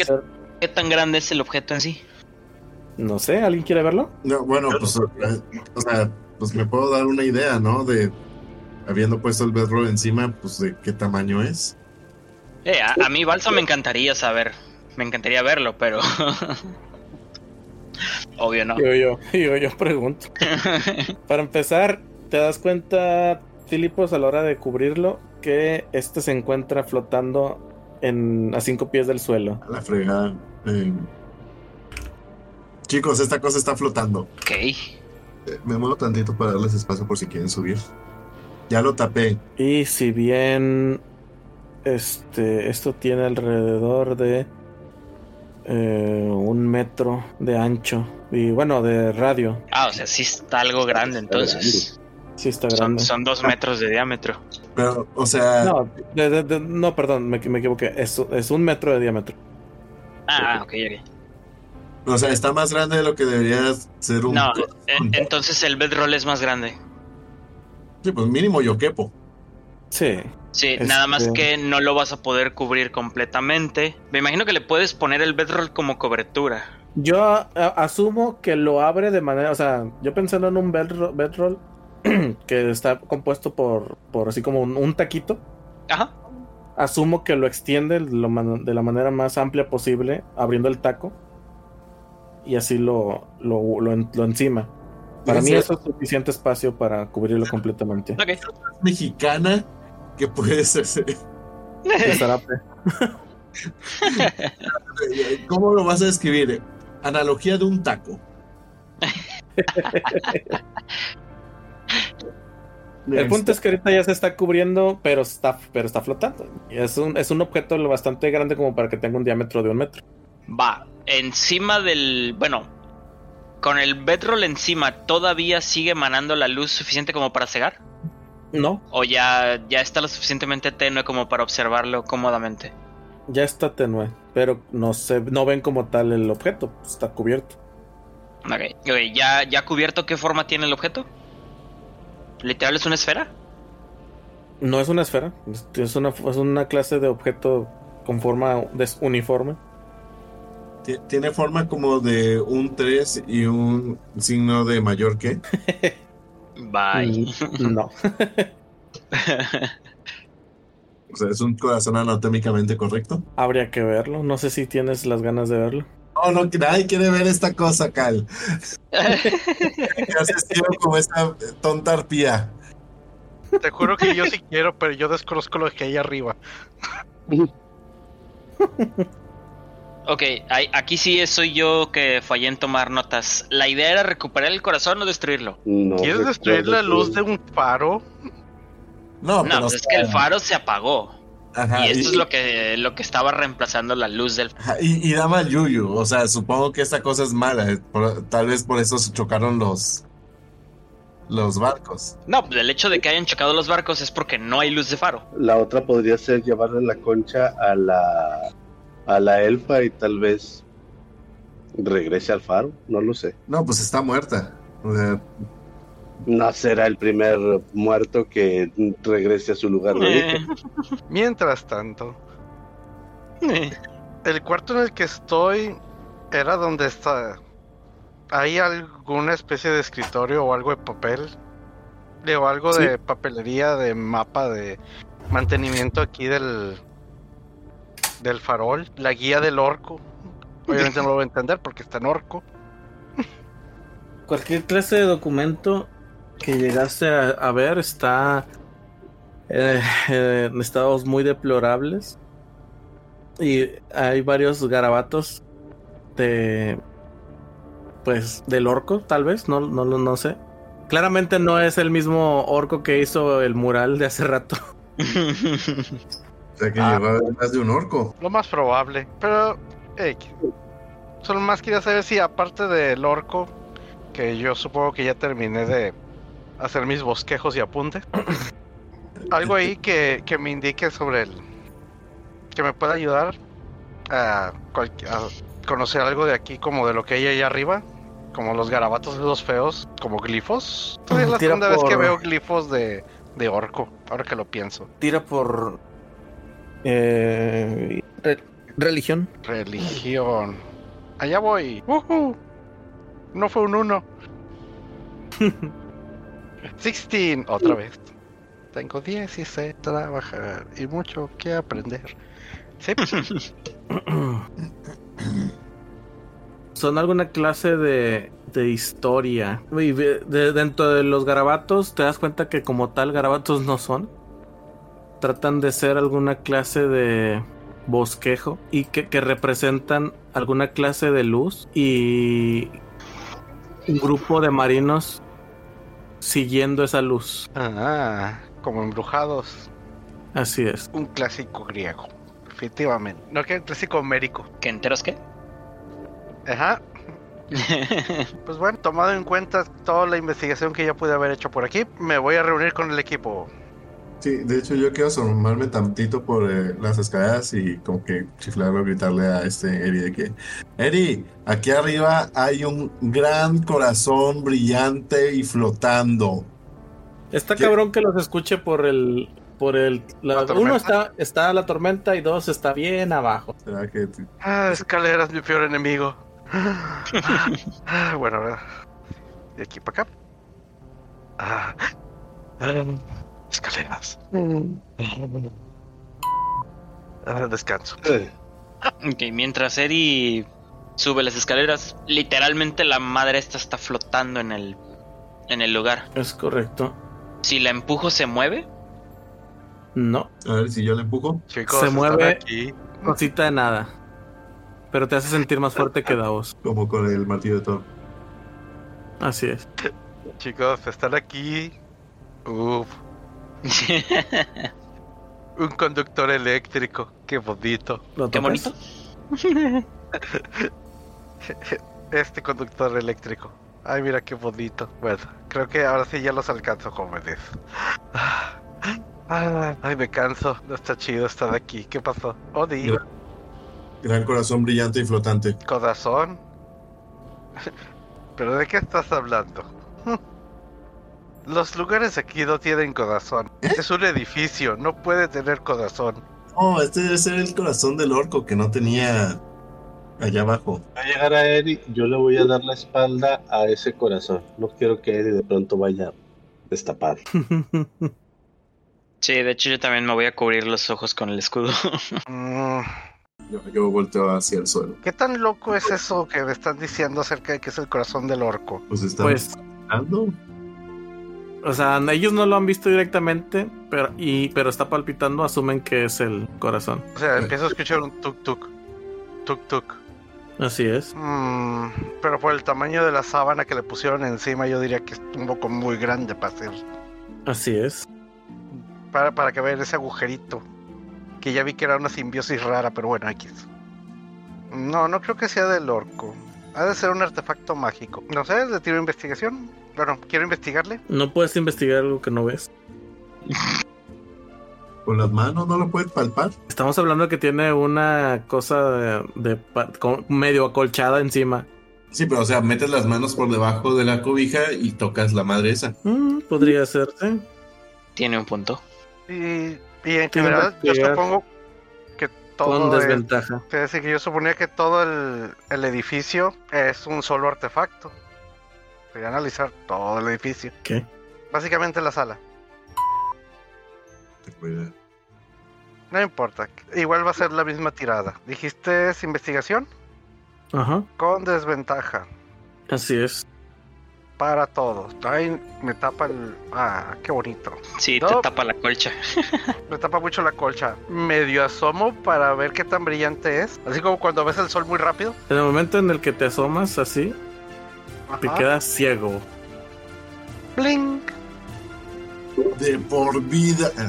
¿qué, tan grande es el objeto en sí? No sé, ¿alguien quiere verlo? No, bueno, pues, o sea, pues me puedo dar una idea, ¿no? De habiendo puesto el bedroll encima, pues de qué tamaño es. Eh, a, a mí, Balsa, me encantaría saber me encantaría verlo, pero. Obvio no. Yo, yo, yo, pregunto. Para empezar, ¿te das cuenta, Filipos, a la hora de cubrirlo, que este se encuentra flotando en, a cinco pies del suelo? la fregada. Eh. Chicos, esta cosa está flotando. Ok. Eh, me muevo tantito para darles espacio por si quieren subir. Ya lo tapé. Y si bien este, esto tiene alrededor de eh, un metro de ancho y bueno, de radio. Ah, o sea, sí está algo grande entonces. Sí está grande. Son, dos metros de diámetro. Pero, o sea... No, no perdón, me, equivoqué. Es, es un metro de diámetro. Ah, ok, ok. O sea, está más grande de lo que debería ser un... No, entonces el bedroll es más grande. Sí, pues mínimo yo quepo. Sí. Sí, nada más este que no lo vas a poder cubrir completamente. Me imagino que le puedes poner el bedroll como cobertura. Yo asumo que lo abre de manera, o sea, yo pensando en un bedroll, que está compuesto por, por así como un, taquito. Ajá. Asumo que lo extiende de la manera más amplia posible, abriendo el taco. Y así lo, lo, lo, encima. Para mí eso es suficiente espacio para cubrirlo completamente. Okay. Mexicana que puede ser. ¿Cómo lo vas a describir? Analogía de un taco. El punto es que ahorita ya se está cubriendo, pero está, pero está flotando. Es un, es un objeto lo bastante grande como para que tenga un diámetro de un metro. Va, encima del. Bueno, con el bedroll encima, ¿todavía sigue emanando la luz suficiente como para cegar? No, ¿O ya, ya está lo suficientemente tenue como para observarlo cómodamente? ya está tenue, pero no se, no ven como tal el objeto, está cubierto. Ok, ¿Ya, ¿ya cubierto qué forma tiene el objeto? ¿Literal es una esfera? No es una esfera, es- una, es una clase de objeto con forma uniforme. Ti- Tiene forma como de un 3 y un signo de mayor que. Bye. Mm, No. O sea, es un corazón anatómicamente correcto. Habría que verlo. No sé si tienes las ganas de verlo. No, no, nadie quiere ver esta cosa, Cal. Que hace estilo como esta tonta arpía. Te juro que yo sí quiero, pero yo desconozco lo que hay arriba. ok, aquí sí soy yo que fallé en tomar notas. ¿La idea era recuperar el corazón o destruirlo? No ¿Quieres destruir la luz de un faro? No, No, pero. pues es que el faro se apagó. Ajá, y esto es lo que, lo que estaba reemplazando la luz del Ajá, Y, y da mal yuyu, o sea, supongo que esta cosa es mala, por- tal vez por eso se chocaron los los barcos. No, el hecho de que hayan chocado los barcos es porque no hay luz de faro. La otra podría ser llevarle la concha a la a la elfa y tal vez regrese al faro, no lo sé. No, pues está muerta. O sea, No será el primer muerto que regrese a su lugar de Eh, origen. Mientras tanto, eh. el cuarto en el que estoy era donde está. ¿Hay alguna especie de escritorio o algo de papel? De- O algo Sí. de papelería, de mapa, de mantenimiento aquí del. Del farol. La guía del orco. Obviamente no lo voy a entender porque está en orco. Cualquier clase de documento que llegaste a, a ver está eh, eh, en estados muy deplorables. Y hay varios garabatos de. Pues del orco, tal vez, no, no, no, no sé. Claramente no es el mismo orco que hizo el mural de hace rato. que Ah. llevaba detrás de un orco. Lo más probable. Pero. eh, solo más quería saber si aparte del orco, que yo supongo que ya terminé de hacer mis bosquejos y apuntes. algo ahí que, que me indique sobre el. que me pueda ayudar a, cual- a conocer algo de aquí, como de lo que hay allá arriba. Como los garabatos esos feos, como glifos. Es la segunda vez que veo glifos de, de orco, ahora que lo pienso. Tira por. Eh, re- religión. Religión. Allá voy. No fue un 1. 16. Otra vez. Tengo 16 trabajar y mucho que aprender. Sí, Son alguna clase de, de historia. Y de- dentro de los garabatos te das cuenta que como tal garabatos no son. Tratan de ser alguna clase de bosquejo y que, que representan alguna clase de luz y un grupo de marinos siguiendo esa luz. Ah, como embrujados. Así es. Un clásico griego. Efectivamente. No que un clásico homérico. ¿Qué enteros qué? Ajá. Pues bueno, tomado en cuenta toda la investigación que ya pude haber hecho por aquí, me voy a reunir con el equipo. Sí, de hecho yo quiero asomarme tantito por eh, las escaleras y como que chiflarle o gritarle a este Eri de que Eri, aquí arriba hay un gran corazón brillante y flotando. Está ¿Qué? cabrón que los escuche por el. Por el la- ¿La uno está, está la tormenta y dos está bien abajo. ¿Será que Ah, escaleras, mi peor enemigo. Ah, bueno, ahora. De aquí para acá. Ah. Escaleras. Ah, descanso. Eh, Ok, mientras Eri sube las escaleras, literalmente la madre esta está flotando en el, en el lugar. Es correcto. Si la empujo, ¿se mueve? No, a ver si yo le empujo? Chicos, Se mueve. aquí. cosita de nada. Pero te hace sentir más fuerte que Davos. Como con el martillo de Thor. Así es. Chicos, están aquí. Uf, un conductor eléctrico. Qué bonito. ¿Lo Qué bonito. Este conductor eléctrico. Ay, mira qué bonito. Bueno, creo que ahora sí ya los alcanzo, jóvenes. Ay, me canso. No está chido estar aquí. ¿Qué pasó? Odi. Gran, gran corazón brillante y flotante. Corazón. ¿Pero de qué estás hablando? Los lugares aquí no tienen corazón. Es un edificio, no puede tener corazón. Oh, este debe ser el corazón del orco que no tenía allá abajo. Va a llegar a Eddie, yo le voy a dar la espalda a ese corazón. No quiero que Eddie de pronto vaya a destapar. Sí, de hecho yo también me voy a cubrir los ojos con el escudo. Mm, Yo, yo volteo hacia el suelo. ¿Qué tan loco es eso que me están diciendo acerca de que es el corazón del orco? Pues están Pues. O sea, ellos no lo han visto directamente, pero, y, pero está palpitando, asumen que es el corazón. O sea, empiezo a escuchar un tuk tuk. Tuk tuk. Así es. Mm, pero por el tamaño de la sábana que le pusieron encima, yo diría que es un poco muy grande para hacer. Así es. Para, para que vean ese agujerito. Que ya vi que era una simbiosis rara, pero bueno, X. No, no creo que sea del orco. Ha de ser un artefacto mágico. No sé, le tiro investigación. Bueno, quiero investigarle. No puedes investigar algo que no ves. Con las manos no lo puedes palpar. Estamos hablando de que tiene una cosa de, medio acolchada encima. Sí, pero o sea, metes las manos por debajo de la cobija y tocas la madre esa. Mm, podría ser, sí. Tiene un punto. Y, y en general, yo supongo todo. Con es- desventaja. Es decir, que yo suponía que todo el, el edificio es un solo artefacto. Voy a analizar todo el edificio. ¿Qué? Básicamente la sala. Te cuida. No importa. Igual va a ser la misma tirada. Dijiste es investigación Ajá. con desventaja. Así es. Para todos. Ay, me tapa el. Ah, qué bonito. Sí, No. te tapa la colcha. Me tapa mucho la colcha. Medio asomo para ver qué tan brillante es. Así como cuando ves el sol muy rápido. En el momento en el que te asomas así, te quedas ciego. Bling. De por vida.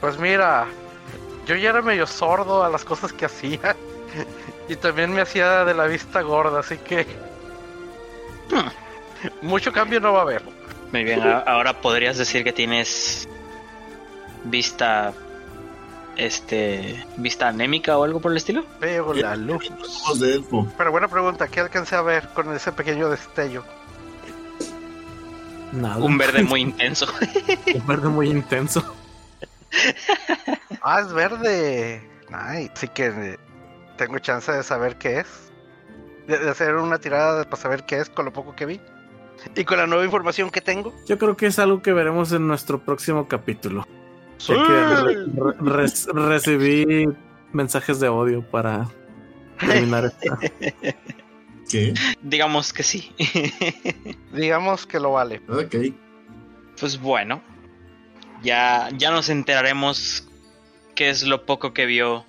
Pues mira, yo ya era medio sordo a las cosas que hacía. Y también me hacía de la vista gorda, así que. Mucho cambio no va a haber. Muy bien, ahora podrías decir que tienes vista este vista anémica o algo por el estilo. Veo la luz. Ojos de elfo. Pero buena pregunta, ¿qué alcancé a ver con ese pequeño destello? Nada. Un verde muy intenso. Un verde muy intenso. Ah, es verde. Nice. Así que eh, tengo chance de saber qué es. De, de hacer una tirada para saber qué es con lo poco que vi. Y con la nueva información que tengo. Yo creo que es algo que veremos en nuestro próximo capítulo. Que re- recibí mensajes de odio para terminar esta. ¿Qué? Digamos que sí. Digamos que lo vale. Ok. Pues bueno, ya, ya nos enteraremos qué es lo poco que vio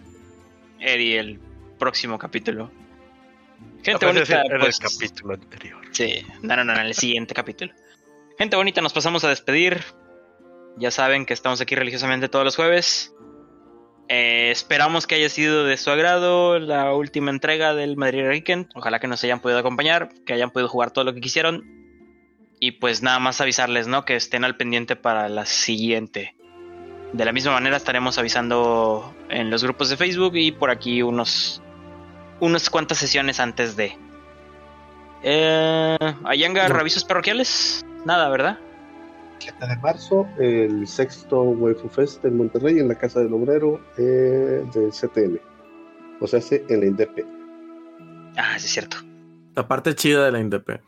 Eri el próximo capítulo. Gente bonita, en el pues, capítulo anterior. Sí, no, no, no, en el siguiente capítulo. Gente bonita, nos pasamos a despedir. Ya saben que estamos aquí religiosamente todos los jueves. Eh, esperamos que haya sido de su agrado la última entrega del Madrid Weekend. Ojalá que nos hayan podido acompañar, que hayan podido jugar todo lo que quisieron. Y pues nada más avisarles, ¿no? Que estén al pendiente para la siguiente. De la misma manera estaremos avisando en los grupos de Facebook y por aquí unos unas cuantas sesiones antes de. Eh, Ayanga, No. avisos parroquiales. Nada, ¿verdad? 7 de marzo, el sexto Waifu Fest en Monterrey, en la Casa del Obrero eh, de CTM. O sea, sí, en la INDEP. Ah, sí, es cierto. La parte chida de la INDP.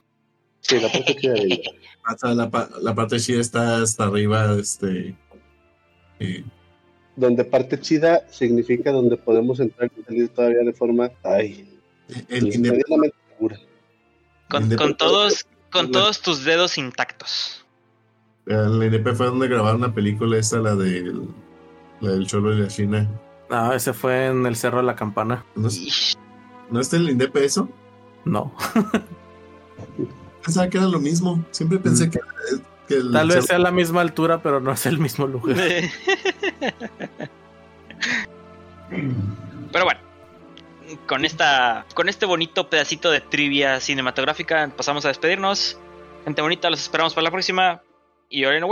Sí, la parte chida de la INDEP. La parte chida está hasta arriba, este. eh, Donde parte chida significa donde podemos entrar y salir todavía de forma ay, el indep- medianamente segura. Con, Indep- con todos, con todos tus dedos intactos. la INDP fue donde grabaron la película esta, la del, la del Cholo y la China. Ah, ese fue en el Cerro de la Campana. ¿No, es-. ¿no está en el INDP eso? No. Pensaba que era lo mismo. Siempre pensé Mm. que, que el Tal vez sea la misma altura, pero no es el mismo lugar. Pero bueno, con esta, con este bonito pedacito de trivia cinematográfica pasamos a despedirnos. Gente bonita, los esperamos para la próxima. Y ahora no.